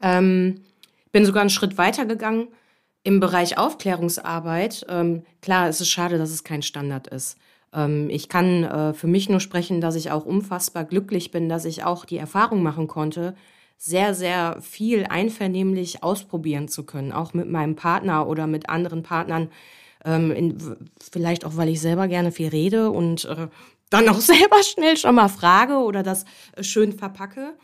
ähm, bin sogar einen Schritt weiter gegangen im Bereich Aufklärungsarbeit. Ähm, klar, es ist schade, dass es kein Standard ist. Ähm, ich kann äh, für mich nur sprechen, dass ich auch unfassbar glücklich bin, dass ich auch die Erfahrung machen konnte, sehr, sehr viel einvernehmlich ausprobieren zu können, auch mit meinem Partner oder mit anderen Partnern. Ähm, in, vielleicht auch, weil ich selber gerne viel rede und äh, dann auch selber schnell schon mal frage oder das äh, schön verpacke.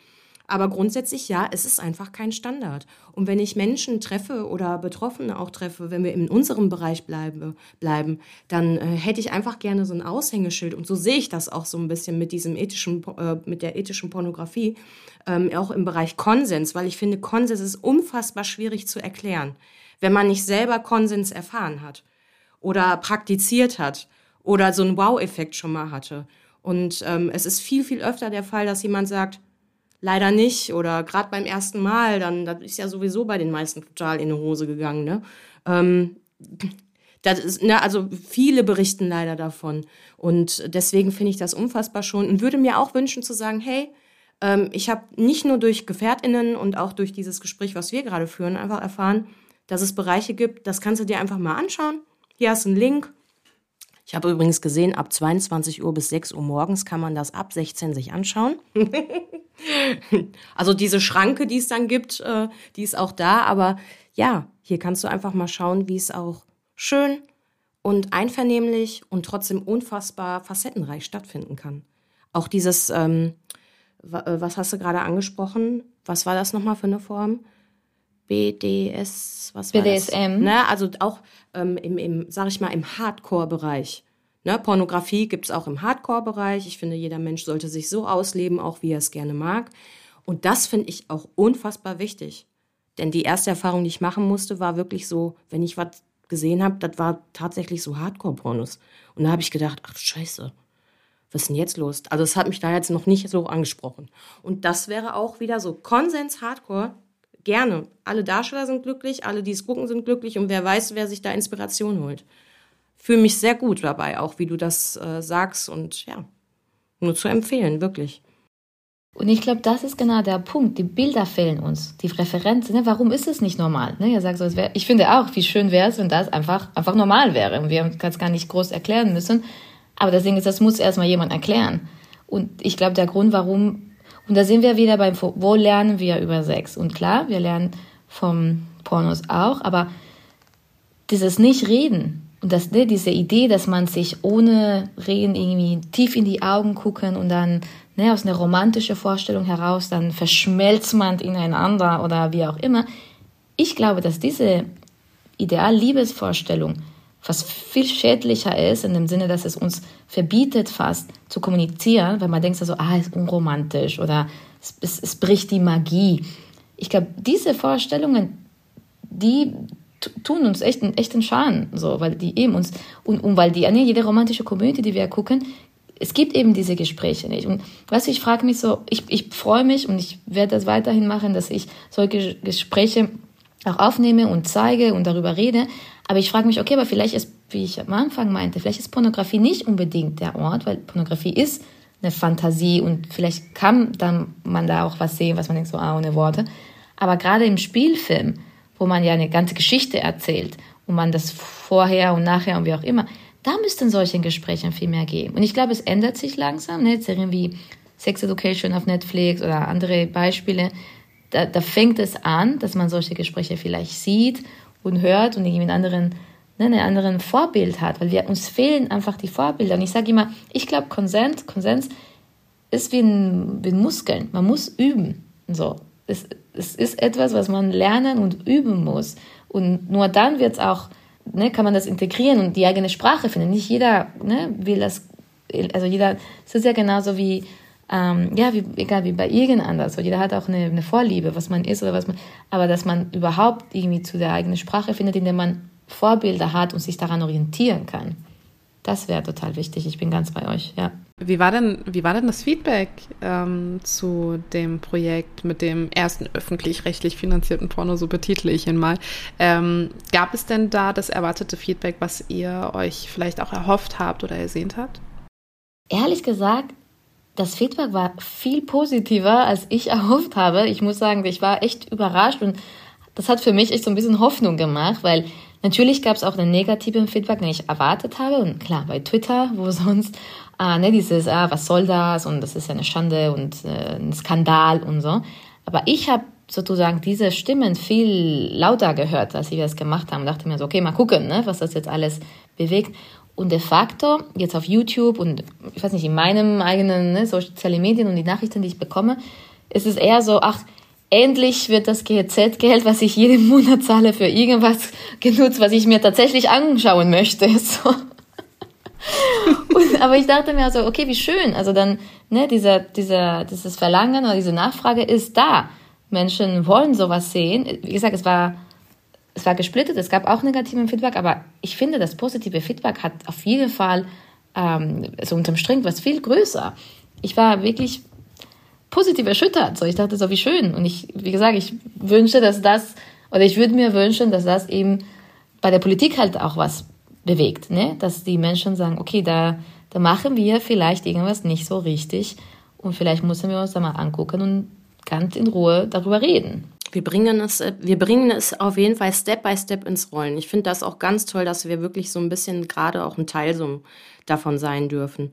Aber grundsätzlich ja, es ist einfach kein Standard. Und wenn ich Menschen treffe oder Betroffene auch treffe, wenn wir in unserem Bereich bleibe, bleiben, dann äh, hätte ich einfach gerne so ein Aushängeschild. Und so sehe ich das auch so ein bisschen mit diesem ethischen, äh, mit der ethischen Pornografie, ähm, auch im Bereich Konsens, weil ich finde, Konsens ist unfassbar schwierig zu erklären, wenn man nicht selber Konsens erfahren hat oder praktiziert hat oder so einen Wow-Effekt schon mal hatte. Und ähm, es ist viel, viel öfter der Fall, dass jemand sagt, leider nicht oder gerade beim ersten Mal, dann das ist ja sowieso bei den meisten total in die Hose gegangen. Ne? Ähm, das ist, ne, also viele berichten leider davon und deswegen finde ich das unfassbar schon und würde mir auch wünschen zu sagen, hey, ähm, ich habe nicht nur durch Gefährtinnen und auch durch dieses Gespräch, was wir gerade führen, einfach erfahren, dass es Bereiche gibt, das kannst du dir einfach mal anschauen. Hier hast du einen Link, ich habe übrigens gesehen, ab 22 Uhr bis 6 Uhr morgens kann man das ab 16 sich anschauen. also diese Schranke, die es dann gibt, äh, die ist auch da. Aber ja, hier kannst du einfach mal schauen, wie es auch schön und einvernehmlich und trotzdem unfassbar facettenreich stattfinden kann. Auch dieses, ähm, äh, was hast du gerade angesprochen? Was war das nochmal für eine Form? BDS, was war BDSM. das? Ne? Also auch ähm, im, im, sag ich mal, im Hardcore-Bereich. Ne? Pornografie gibt's auch im Hardcore-Bereich. Ich finde, jeder Mensch sollte sich so ausleben, auch wie er es gerne mag. Und das finde ich auch unfassbar wichtig. Denn die erste Erfahrung, die ich machen musste, war wirklich so, wenn ich was gesehen habe, das war tatsächlich so Hardcore-Pornos. Und da habe ich gedacht, ach Scheiße, was ist denn jetzt los? Also es hat mich da jetzt noch nicht so angesprochen. Und das wäre auch wieder so Konsens Hardcore. Gerne. Alle Darsteller sind glücklich, alle, die es gucken, sind glücklich und wer weiß, wer sich da Inspiration holt. Fühle mich sehr gut dabei, auch wie du das äh, sagst und ja, nur zu empfehlen, wirklich. Und ich glaube, das ist genau der Punkt. Die Bilder fehlen uns, die Referenzen. Ne? Warum ist es nicht normal? Ne? Ihr sagt so, wär, ich finde auch, wie schön wäre es, wenn das einfach, einfach normal wäre und wir das gar nicht groß erklären müssen. Aber das Ding ist, das muss erstmal jemand erklären. Und ich glaube, der Grund, warum, und da sind wir wieder beim, wo lernen wir über Sex? Und klar, wir lernen vom Pornos auch, aber dieses Nicht-Reden und das, ne, diese Idee, dass man sich ohne Reden irgendwie tief in die Augen gucken und dann ne, aus einer romantischen Vorstellung heraus, dann verschmelzt man ineinander oder wie auch immer. Ich glaube, dass diese Ideal-Liebesvorstellung was viel schädlicher ist, in dem Sinne, dass es uns verbietet fast zu kommunizieren, weil man denkt so, ah, ist unromantisch oder es, es, es bricht die Magie. Ich glaube, diese Vorstellungen, die tun uns echt, echten Schaden, so, weil die eben uns, und, und weil die, ne, jede romantische Komödie, die wir gucken, es gibt eben diese Gespräche nicht. Und weißt du, ich frage mich so, ich, ich freue mich und ich werde das weiterhin machen, dass ich solche Gespräche auch aufnehme und zeige und darüber rede. Aber ich frage mich, okay, aber vielleicht ist, wie ich am Anfang meinte, vielleicht ist Pornografie nicht unbedingt der Ort, weil Pornografie ist eine Fantasie und vielleicht kann dann man da auch was sehen, was man denkt so, ah, ohne Worte. Aber gerade im Spielfilm, wo man ja eine ganze Geschichte erzählt und man das vorher und nachher und wie auch immer, da müssten solche Gespräche viel mehr geben. Und ich glaube, es ändert sich langsam, ne? Serien wie Sex Education auf Netflix oder andere Beispiele, da, da fängt es an, dass man solche Gespräche vielleicht sieht und hört und irgendwie einen anderen, ne, einen anderen Vorbild hat, weil wir, uns fehlen einfach die Vorbilder. Und ich sage immer, ich glaube, Konsens, Konsens ist wie ein, wie ein Muskeln. Man muss üben. So. Es, es ist etwas, was man lernen und üben muss. Und nur dann wird auch, ne, kann man das integrieren und die eigene Sprache finden. Nicht jeder ne, will das, also jeder, es ist ja genauso wie, ähm, ja, wie, egal wie bei irgend anders. jeder hat auch eine, eine Vorliebe, was man ist oder was man, aber dass man überhaupt irgendwie zu der eigenen Sprache findet, in der man Vorbilder hat und sich daran orientieren kann. Das wäre total wichtig. Ich bin ganz bei euch, ja. Wie war denn, wie war denn das Feedback ähm, zu dem Projekt mit dem ersten öffentlich-rechtlich finanzierten Porno, so betitle ich ihn mal? Ähm, gab es denn da das erwartete Feedback, was ihr euch vielleicht auch erhofft habt oder ersehnt habt? Ehrlich gesagt, das Feedback war viel positiver, als ich erhofft habe. Ich muss sagen, ich war echt überrascht und das hat für mich echt so ein bisschen Hoffnung gemacht, weil natürlich gab es auch einen negativen Feedback, den ich erwartet habe. Und klar, bei Twitter, wo sonst, ah, ne, dieses, ah, was soll das und das ist ja eine Schande und äh, ein Skandal und so. Aber ich habe sozusagen diese Stimmen viel lauter gehört, als wir das gemacht haben. Und dachte mir so, okay, mal gucken, ne, was das jetzt alles bewegt. Und de facto, jetzt auf YouTube und ich weiß nicht, in meinem eigenen ne, soziale Medien und die Nachrichten, die ich bekomme, ist es eher so, ach, endlich wird das GEZ-Geld, was ich jeden Monat zahle, für irgendwas genutzt, was ich mir tatsächlich anschauen möchte. So. Und, aber ich dachte mir also, okay, wie schön. Also dann, ne, dieser, dieser, dieses Verlangen oder diese Nachfrage ist da. Menschen wollen sowas sehen. Wie gesagt, es war es war gesplittet, es gab auch negativen Feedback, aber ich finde, das positive Feedback hat auf jeden Fall ähm, so unterm Strich was viel größer. Ich war wirklich positiv erschüttert. So, ich dachte so, wie schön. Und ich, wie gesagt, ich wünsche, dass das, oder ich würde mir wünschen, dass das eben bei der Politik halt auch was bewegt, ne? Dass die Menschen sagen, okay, da, da machen wir vielleicht irgendwas nicht so richtig und vielleicht müssen wir uns da mal angucken und ganz in Ruhe darüber reden. Wir bringen es, äh, wir bringen es auf jeden Fall Step by Step ins Rollen. Ich finde das auch ganz toll, dass wir wirklich so ein bisschen gerade auch ein Teil so davon sein dürfen.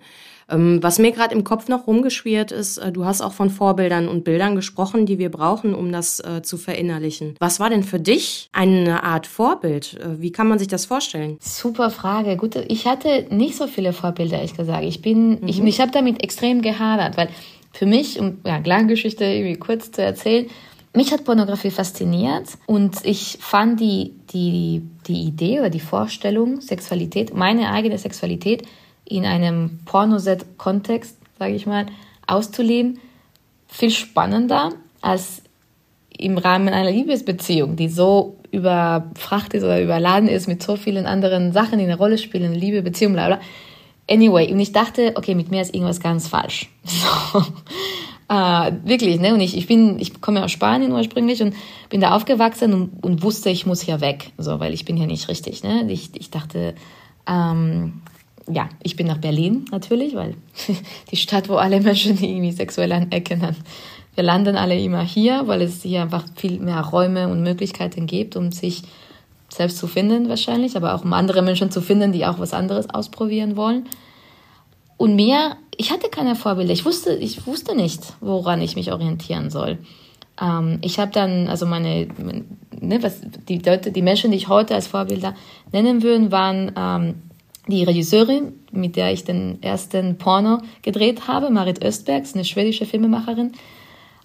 Ähm, was mir gerade im Kopf noch rumgeschwirrt ist, äh, du hast auch von Vorbildern und Bildern gesprochen, die wir brauchen, um das äh, zu verinnerlichen. Was war denn für dich eine Art Vorbild? Äh, wie kann man sich das vorstellen? Super Frage. Gut, ich hatte nicht so viele Vorbilder, ehrlich gesagt. Ich bin, mhm. ich, ich habe damit extrem gehadert, weil für mich, um ja, Geschichte irgendwie kurz zu erzählen, mich hat Pornografie fasziniert und ich fand die, die, die Idee oder die Vorstellung, Sexualität, meine eigene Sexualität in einem Pornoset-Kontext, sage ich mal, auszuleben, viel spannender als im Rahmen einer Liebesbeziehung, die so überfrachtet ist oder überladen ist mit so vielen anderen Sachen, die eine Rolle spielen, Liebe, Beziehung, bla bla. Anyway, und ich dachte, okay, mit mir ist irgendwas ganz falsch. So. Äh, wirklich, ne? Und ich, ich bin, ich komme aus Spanien ursprünglich und bin da aufgewachsen und, und wusste, ich muss hier weg, so, weil ich bin hier nicht richtig, ne? Ich, ich dachte, ähm, ja, ich bin nach Berlin natürlich, weil die Stadt, wo alle Menschen irgendwie sexuell anecken, dann wir landen alle immer hier, weil es hier einfach viel mehr Räume und Möglichkeiten gibt, um sich selbst zu finden wahrscheinlich, aber auch um andere Menschen zu finden, die auch was anderes ausprobieren wollen. Und mehr, ich hatte keine Vorbilder. Ich wusste, ich wusste nicht, woran ich mich orientieren soll. Ähm, ich habe dann, also meine, ne, was die Leute, die Menschen, die ich heute als Vorbilder nennen würde, waren ähm, die Regisseurin, mit der ich den ersten Porno gedreht habe, Marit Östbergs, eine schwedische Filmemacherin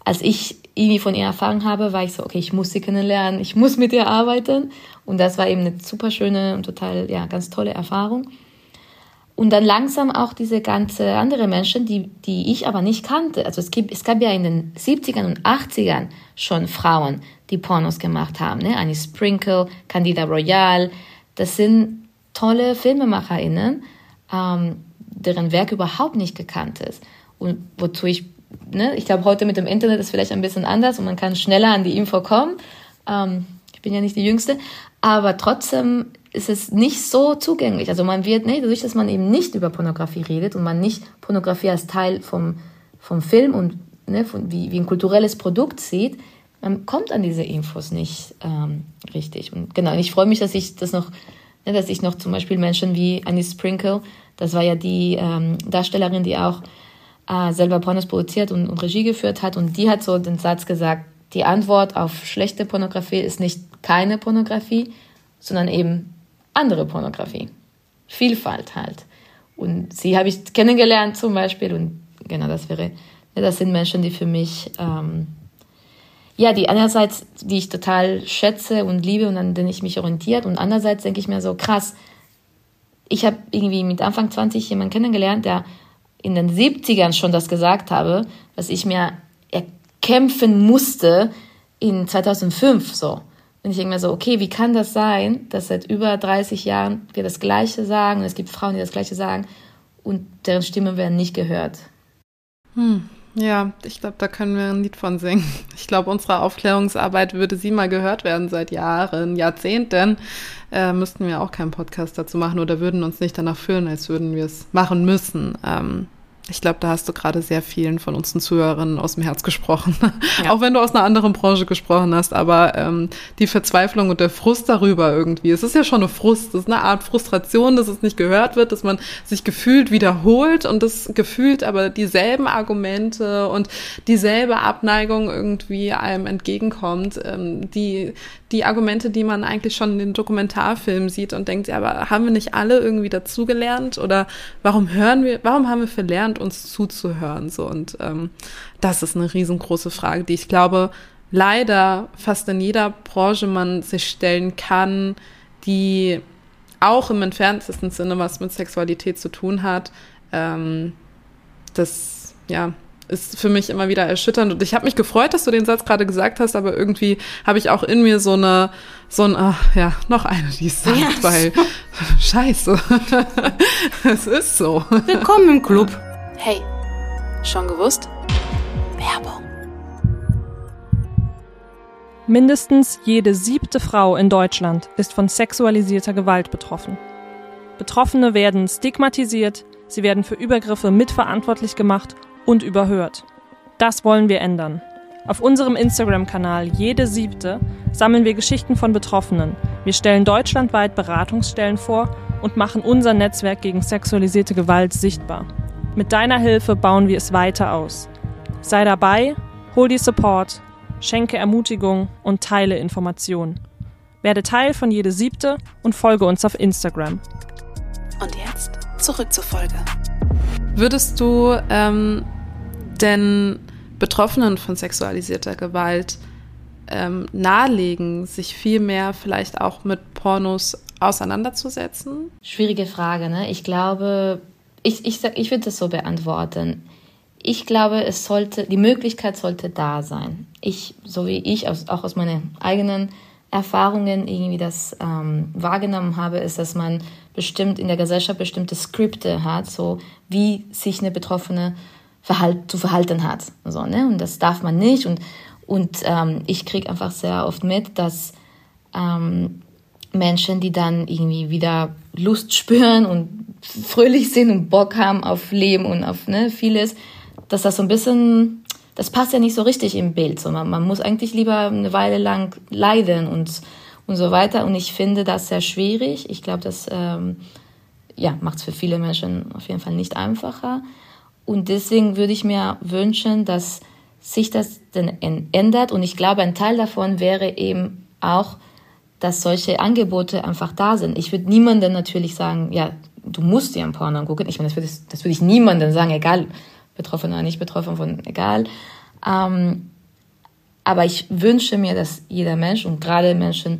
als ich irgendwie von ihr erfahren habe, war ich so, okay, ich muss sie kennenlernen, ich muss mit ihr arbeiten. Und das war eben eine super schöne und total, ja, ganz tolle Erfahrung. Und dann langsam auch diese ganze andere Menschen, die, die ich aber nicht kannte. Also es, gibt, es gab ja in den 70ern und 80ern schon Frauen, die Pornos gemacht haben. Ne? Annie Sprinkle, Candida Royale. Das sind tolle FilmemacherInnen, ähm, deren Werk überhaupt nicht gekannt ist. Und wozu ich ne, ich glaube, heute mit dem Internet ist vielleicht ein bisschen anders und man kann schneller an die Info kommen. Ähm, ich bin ja nicht die Jüngste, aber trotzdem ist es nicht so zugänglich. Also man wird, ne, dadurch, dass man eben nicht über Pornografie redet und man nicht Pornografie als Teil vom, vom Film und ne, von, wie, wie ein kulturelles Produkt sieht, man kommt an diese Infos nicht ähm, richtig. Und genau, und ich freue mich, dass ich das noch, ne, dass ich noch zum Beispiel Menschen wie Annie Sprinkle, das war ja die ähm, Darstellerin, die auch äh, selber Pornos produziert und, und Regie geführt hat. Und die hat so den Satz gesagt, die Antwort auf schlechte Pornografie ist nicht keine Pornografie, sondern eben andere Pornografie. Vielfalt halt. Und sie habe ich kennengelernt zum Beispiel und genau das wäre, das sind Menschen, die für mich, ähm, ja, die einerseits, die ich total schätze und liebe und an denen ich mich orientiert und andererseits denke ich mir so, krass, ich habe irgendwie mit Anfang 20 jemanden kennengelernt, der in den 70ern schon das gesagt habe, was ich mir erkämpfen musste in 2005 so. Und ich denke mir so, okay, wie kann das sein, dass seit über 30 Jahren wir das Gleiche sagen und es gibt Frauen, die das Gleiche sagen und deren Stimmen werden nicht gehört? Hm. Ja, ich glaube, da können wir ein Lied von singen. Ich glaube, unsere Aufklärungsarbeit würde sie mal gehört werden seit Jahren, Jahrzehnten. Äh, müssten wir auch keinen Podcast dazu machen oder würden uns nicht danach fühlen, als würden wir es machen müssen. Ähm, ich glaube, da hast du gerade sehr vielen von unseren Zuhörerinnen aus dem Herz gesprochen. Ja. Auch wenn du aus einer anderen Branche gesprochen hast, aber ähm, die Verzweiflung und der Frust darüber irgendwie, es ist ja schon eine Frust, es ist eine Art Frustration, dass es nicht gehört wird, dass man sich gefühlt wiederholt und das gefühlt aber dieselben Argumente und dieselbe Abneigung irgendwie einem entgegenkommt, ähm, die die Argumente, die man eigentlich schon in den Dokumentarfilmen sieht und denkt, ja, aber haben wir nicht alle irgendwie dazugelernt oder warum hören wir, warum haben wir verlernt, uns zuzuhören? So und ähm, das ist eine riesengroße Frage, die ich glaube, leider fast in jeder Branche man sich stellen kann, die auch im entferntesten Sinne was mit Sexualität zu tun hat. Ähm, das, ja, ist für mich immer wieder erschütternd. Und ich habe mich gefreut, dass du den Satz gerade gesagt hast, aber irgendwie habe ich auch in mir so eine, so ein, ach, ja, noch eine, die es sagt, yes. weil scheiße. es ist so. Willkommen im Club. Hey, schon gewusst? Werbung. Mindestens jede siebte Frau in Deutschland ist von sexualisierter Gewalt betroffen. Betroffene werden stigmatisiert, sie werden für Übergriffe mitverantwortlich gemacht und überhört. Das wollen wir ändern. Auf unserem Instagram-Kanal Jede Siebte sammeln wir Geschichten von Betroffenen. Wir stellen deutschlandweit Beratungsstellen vor und machen unser Netzwerk gegen sexualisierte Gewalt sichtbar. Mit deiner Hilfe bauen wir es weiter aus. Sei dabei, hol die Support, schenke Ermutigung und teile Informationen. Werde Teil von Jede Siebte und folge uns auf Instagram. Und jetzt zurück zur Folge. Würdest du ähm, denn Betroffenen von sexualisierter Gewalt ähm, nahelegen, sich viel mehr vielleicht auch mit Pornos auseinanderzusetzen? Schwierige Frage, ne? Ich glaube, ich, ich, ich würde das so beantworten. Ich glaube, es sollte, die Möglichkeit sollte da sein. Ich, so wie ich aus, auch aus meinen eigenen Erfahrungen irgendwie das ähm, wahrgenommen habe, ist, dass man bestimmt in der Gesellschaft bestimmte Skripte hat, so wie sich eine Betroffene verhalt, zu verhalten hat. So, ne? Und das darf man nicht. Und, und ähm, ich kriege einfach sehr oft mit, dass ähm, Menschen, die dann irgendwie wieder Lust spüren und fröhlich sind und Bock haben auf Leben und auf ne, vieles, dass das so ein bisschen, das passt ja nicht so richtig im Bild. So, man, man muss eigentlich lieber eine Weile lang leiden und, und so weiter. Und ich finde das sehr schwierig. Ich glaube, das ähm, ja, macht es für viele Menschen auf jeden Fall nicht einfacher. Und deswegen würde ich mir wünschen, dass sich das denn ändert. Und ich glaube, ein Teil davon wäre eben auch, dass solche Angebote einfach da sind. Ich würde niemandem natürlich sagen, ja, du musst dir ein Porno angucken. Ich meine, das würde, das würde ich niemandem sagen, egal, betroffen oder nicht betroffen von, egal. Ähm, aber ich wünsche mir, dass jeder Mensch und gerade Menschen,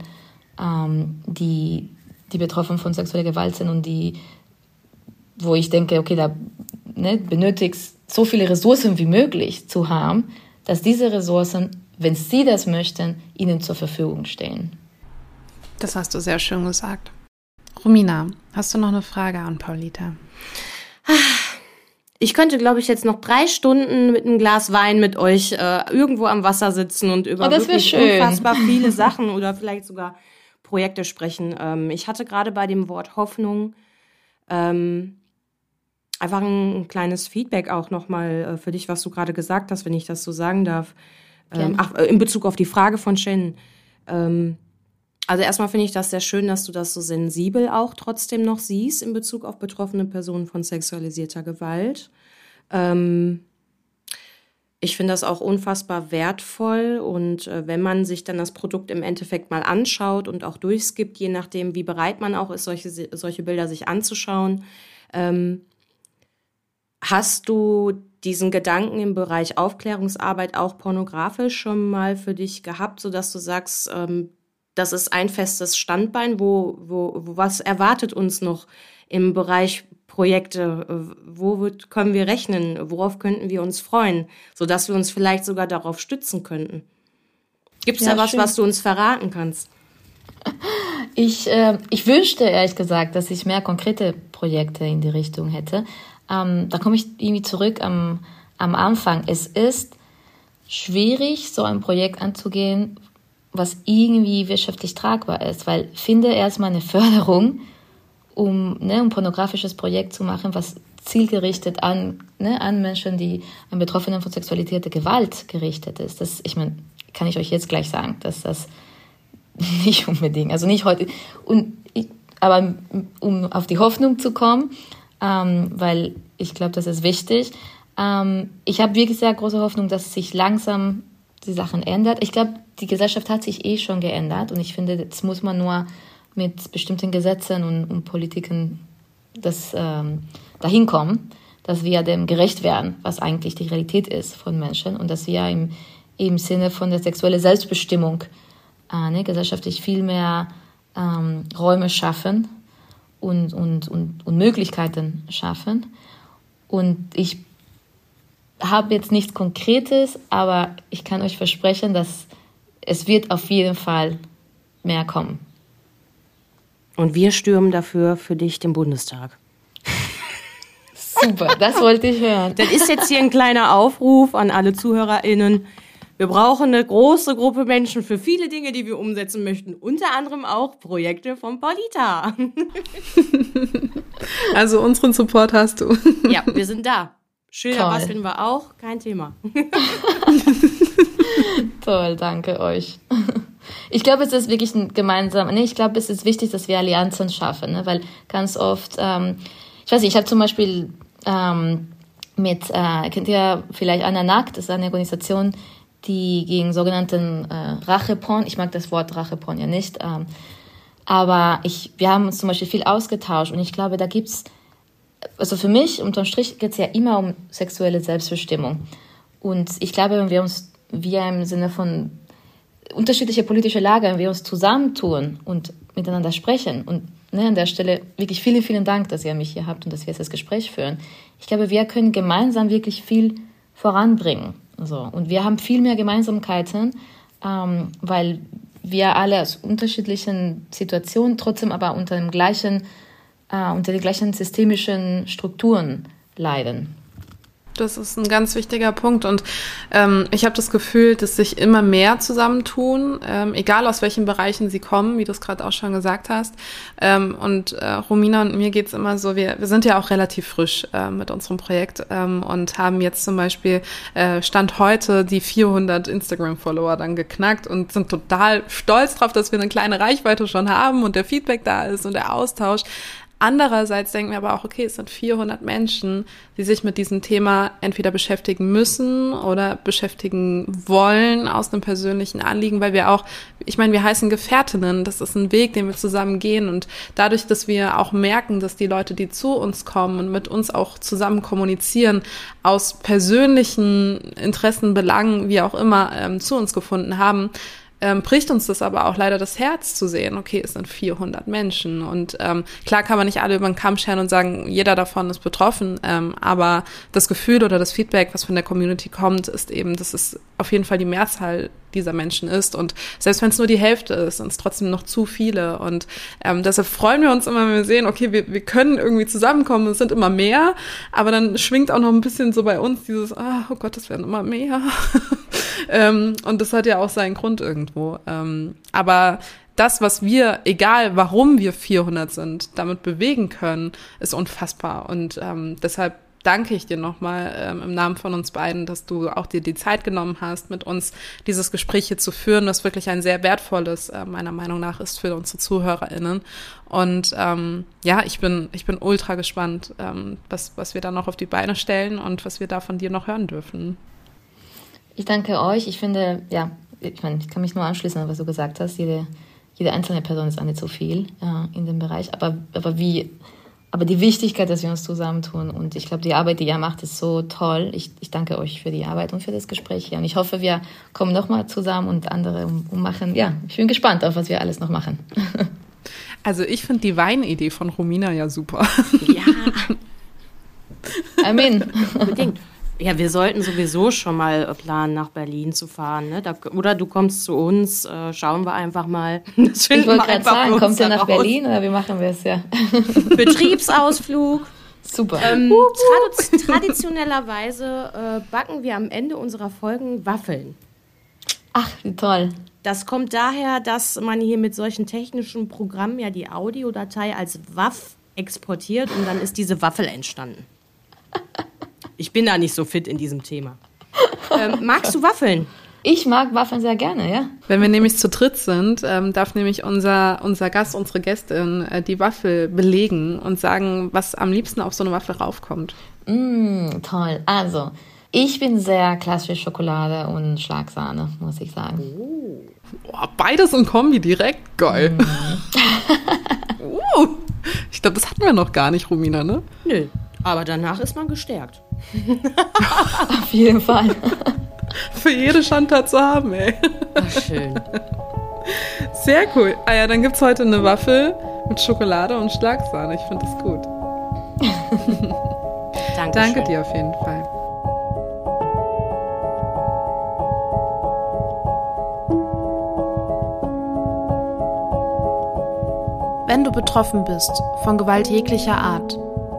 ähm, die, die betroffen von sexueller Gewalt sind und die, wo ich denke, okay, da ne, benötigst so viele Ressourcen wie möglich zu haben, dass diese Ressourcen, wenn sie das möchten, ihnen zur Verfügung stehen. Das hast du sehr schön gesagt. Romina, hast du noch eine Frage an Paulita? Ich könnte, glaube ich, jetzt noch drei Stunden mit einem Glas Wein mit euch äh, irgendwo am Wasser sitzen und über oh, wirklich unfassbar viele Sachen oder vielleicht sogar Projekte sprechen. Ähm, ich hatte gerade bei dem Wort Hoffnung ähm, einfach ein, kleines Feedback auch nochmal äh, für dich, was du gerade gesagt hast, wenn ich das so sagen darf. Ähm, ach, äh, in Bezug auf die Frage von Shannon. Ähm, also erstmal finde ich das sehr schön, dass du das so sensibel auch trotzdem noch siehst in Bezug auf betroffene Personen von sexualisierter Gewalt. Ähm, ich finde das auch unfassbar wertvoll und äh, wenn man sich dann das Produkt im Endeffekt mal anschaut und auch durchskippt, je nachdem, wie bereit man auch ist, solche, solche Bilder sich anzuschauen, ähm, hast du diesen Gedanken im Bereich Aufklärungsarbeit auch pornografisch schon mal für dich gehabt, sodass du sagst, ähm, das ist ein festes Standbein, wo, wo, wo was erwartet uns noch im Bereich Projekte? Wo wird, können wir rechnen? Worauf könnten wir uns freuen, sodass wir uns vielleicht sogar darauf stützen könnten? Gibt es ja, da was, schön. was du uns verraten kannst? Ich, äh, ich wünschte ehrlich gesagt, dass ich mehr konkrete Projekte in die Richtung hätte. Ähm, da komme ich irgendwie zurück am, am Anfang. Es ist schwierig, so ein Projekt anzugehen, was irgendwie wirtschaftlich tragbar ist, weil finde erstmal eine Förderung, um ne, ein pornografisches Projekt zu machen, was zielgerichtet an, ne, an Menschen, die an Betroffenen von sexualisierter Gewalt gerichtet ist. Das, ich meine, kann ich euch jetzt gleich sagen, dass das nicht unbedingt, also nicht heute, und, aber um auf die Hoffnung zu kommen, ähm, weil ich glaube, das ist wichtig. Ähm, ich habe wirklich sehr große Hoffnung, dass sich langsam die Sachen ändert. Ich glaube, die Gesellschaft hat sich eh schon geändert und ich finde, jetzt muss man nur mit bestimmten Gesetzen und, und Politiken das, ähm, dahin kommen, dass wir dem gerecht werden, was eigentlich die Realität ist von Menschen und dass wir im, im Sinne von der sexuellen Selbstbestimmung äh, ne, gesellschaftlich viel mehr ähm, Räume schaffen und, und, und, und Möglichkeiten schaffen. Und ich habe jetzt nichts Konkretes, aber ich kann euch versprechen, dass es wird auf jeden Fall mehr kommen. Und wir stürmen dafür für dich den Bundestag. Super, das wollte ich hören. Das ist jetzt hier ein kleiner Aufruf an alle ZuhörerInnen. Wir brauchen eine große Gruppe Menschen für viele Dinge, die wir umsetzen möchten. Unter anderem auch Projekte von Paulita. also unseren Support hast du. Ja, wir sind da. Schilder basteln wir auch, kein Thema. Toll, danke euch. Ich glaube, es ist wirklich ein gemeinsamer, nee, ich glaube, es ist wichtig, dass wir Allianzen schaffen, ne? weil ganz oft, ähm, ich weiß nicht, ich habe zum Beispiel ähm, mit, äh, kennt ihr vielleicht Anna Nackt, das ist eine Organisation, die gegen sogenannten äh, Racheporn, ich mag das Wort Racheporn ja nicht, ähm, aber ich, wir haben uns zum Beispiel viel ausgetauscht und ich glaube, da gibt's also für mich, unterm Strich, geht es ja immer um sexuelle Selbstbestimmung. Und ich glaube, wenn wir uns, wir im Sinne von unterschiedliche politische Lager, wenn wir uns zusammentun und miteinander sprechen und ne, an der Stelle wirklich vielen, vielen Dank, dass ihr mich hier habt und dass wir jetzt das Gespräch führen. Ich glaube, wir können gemeinsam wirklich viel voranbringen. So. Und wir haben viel mehr Gemeinsamkeiten, ähm, weil wir alle aus unterschiedlichen Situationen, trotzdem aber unter dem gleichen, äh, unter den gleichen systemischen Strukturen leiden. Das ist ein ganz wichtiger Punkt und ähm, ich habe das Gefühl, dass sich immer mehr zusammentun, ähm, egal aus welchen Bereichen sie kommen, wie du es gerade auch schon gesagt hast. Ähm, und äh, Romina und mir geht's immer so, wir, wir sind ja auch relativ frisch äh, mit unserem Projekt ähm, und haben jetzt zum Beispiel äh, Stand heute die 400 Instagram-Follower dann geknackt und sind total stolz drauf, dass wir eine kleine Reichweite schon haben und der Feedback da ist und der Austausch. Andererseits denken wir aber auch, okay, es sind 400 Menschen, die sich mit diesem Thema entweder beschäftigen müssen oder beschäftigen wollen aus einem persönlichen Anliegen, weil wir auch, ich meine, wir heißen Gefährtinnen, das ist ein Weg, den wir zusammen gehen und dadurch, dass wir auch merken, dass die Leute, die zu uns kommen und mit uns auch zusammen kommunizieren, aus persönlichen Interessen, Belangen, wie auch immer, ähm, zu uns gefunden haben, ähm, bricht uns das aber auch leider das Herz zu sehen, okay, es sind 400 Menschen und ähm, klar kann man nicht alle über den Kamm scheren und sagen, jeder davon ist betroffen, ähm, aber das Gefühl oder das Feedback, was von der Community kommt, ist eben, dass es auf jeden Fall die Mehrzahl dieser Menschen ist und selbst wenn es nur die Hälfte ist, sind es trotzdem noch zu viele und ähm, deshalb freuen wir uns immer, wenn wir sehen, okay, wir, wir können irgendwie zusammenkommen, es sind immer mehr, aber dann schwingt auch noch ein bisschen so bei uns dieses, ah, oh Gott, es werden immer mehr ähm, und das hat ja auch seinen Grund irgendwo. Ähm, aber das, was wir, egal warum wir 400 sind, damit bewegen können, ist unfassbar. Und ähm, deshalb danke ich dir nochmal ähm, im Namen von uns beiden, dass du auch dir die Zeit genommen hast, mit uns dieses Gespräch hier zu führen, das wirklich ein sehr wertvolles, äh, meiner Meinung nach, ist für unsere ZuhörerInnen. Und ähm, ja, ich bin, ich bin ultra gespannt, ähm, was, was wir da noch auf die Beine stellen und was wir da von dir noch hören dürfen. Ich danke euch. Ich finde, ja, ich meine, ich kann mich nur anschließen an was du gesagt hast. Jede, jede einzelne Person ist eine zu viel äh, in dem Bereich. Aber, aber wie, aber die Wichtigkeit, dass wir uns zusammentun und ich glaube, die Arbeit, die ihr macht, ist so toll. Ich, ich danke euch für die Arbeit und für das Gespräch hier. Und ich hoffe, wir kommen nochmal zusammen und andere um, um machen. Ja, ich bin gespannt auf, was wir alles noch machen. Also ich finde die Weinidee von Romina ja super. Ja. Amen. Unbedingt. Ja, wir sollten sowieso schon mal planen, nach Berlin zu fahren. Ne? Da, oder du kommst zu uns, äh, schauen wir einfach mal. Das ich wollte gerade sagen, kommt ihr nach Berlin oder wie machen wir es ja? Betriebsausflug. Super. Ähm, tradi traditionellerweise äh, backen wir am Ende unserer Folgen Waffeln. Ach, wie toll. Das kommt daher, dass man hier mit solchen technischen Programmen ja die Audiodatei als WAF exportiert und dann ist diese Waffel entstanden. Ich bin da nicht so fit in diesem Thema. Ähm, magst du Waffeln? Ich mag Waffeln sehr gerne, ja. Wenn wir nämlich zu dritt sind, ähm, darf nämlich unser, unser Gast, unsere Gästin äh, die Waffel belegen und sagen, was am liebsten auf so eine Waffel raufkommt. Mm, toll. Also, ich bin sehr klassisch Schokolade und Schlagsahne, muss ich sagen. Oh. Boah, beides in Kombi direkt. Geil. Mm. uh, ich glaube, das hatten wir noch gar nicht, Romina, ne? Nö. Aber danach ist man gestärkt. Auf jeden Fall. Für jede Schandtat zu haben, ey. Ach, schön. Sehr cool. Ah ja, dann gibt es heute eine Waffel mit Schokolade und Schlagsahne. Ich finde das gut. Danke dir auf jeden Fall. Wenn du betroffen bist von Gewalt jeglicher Art,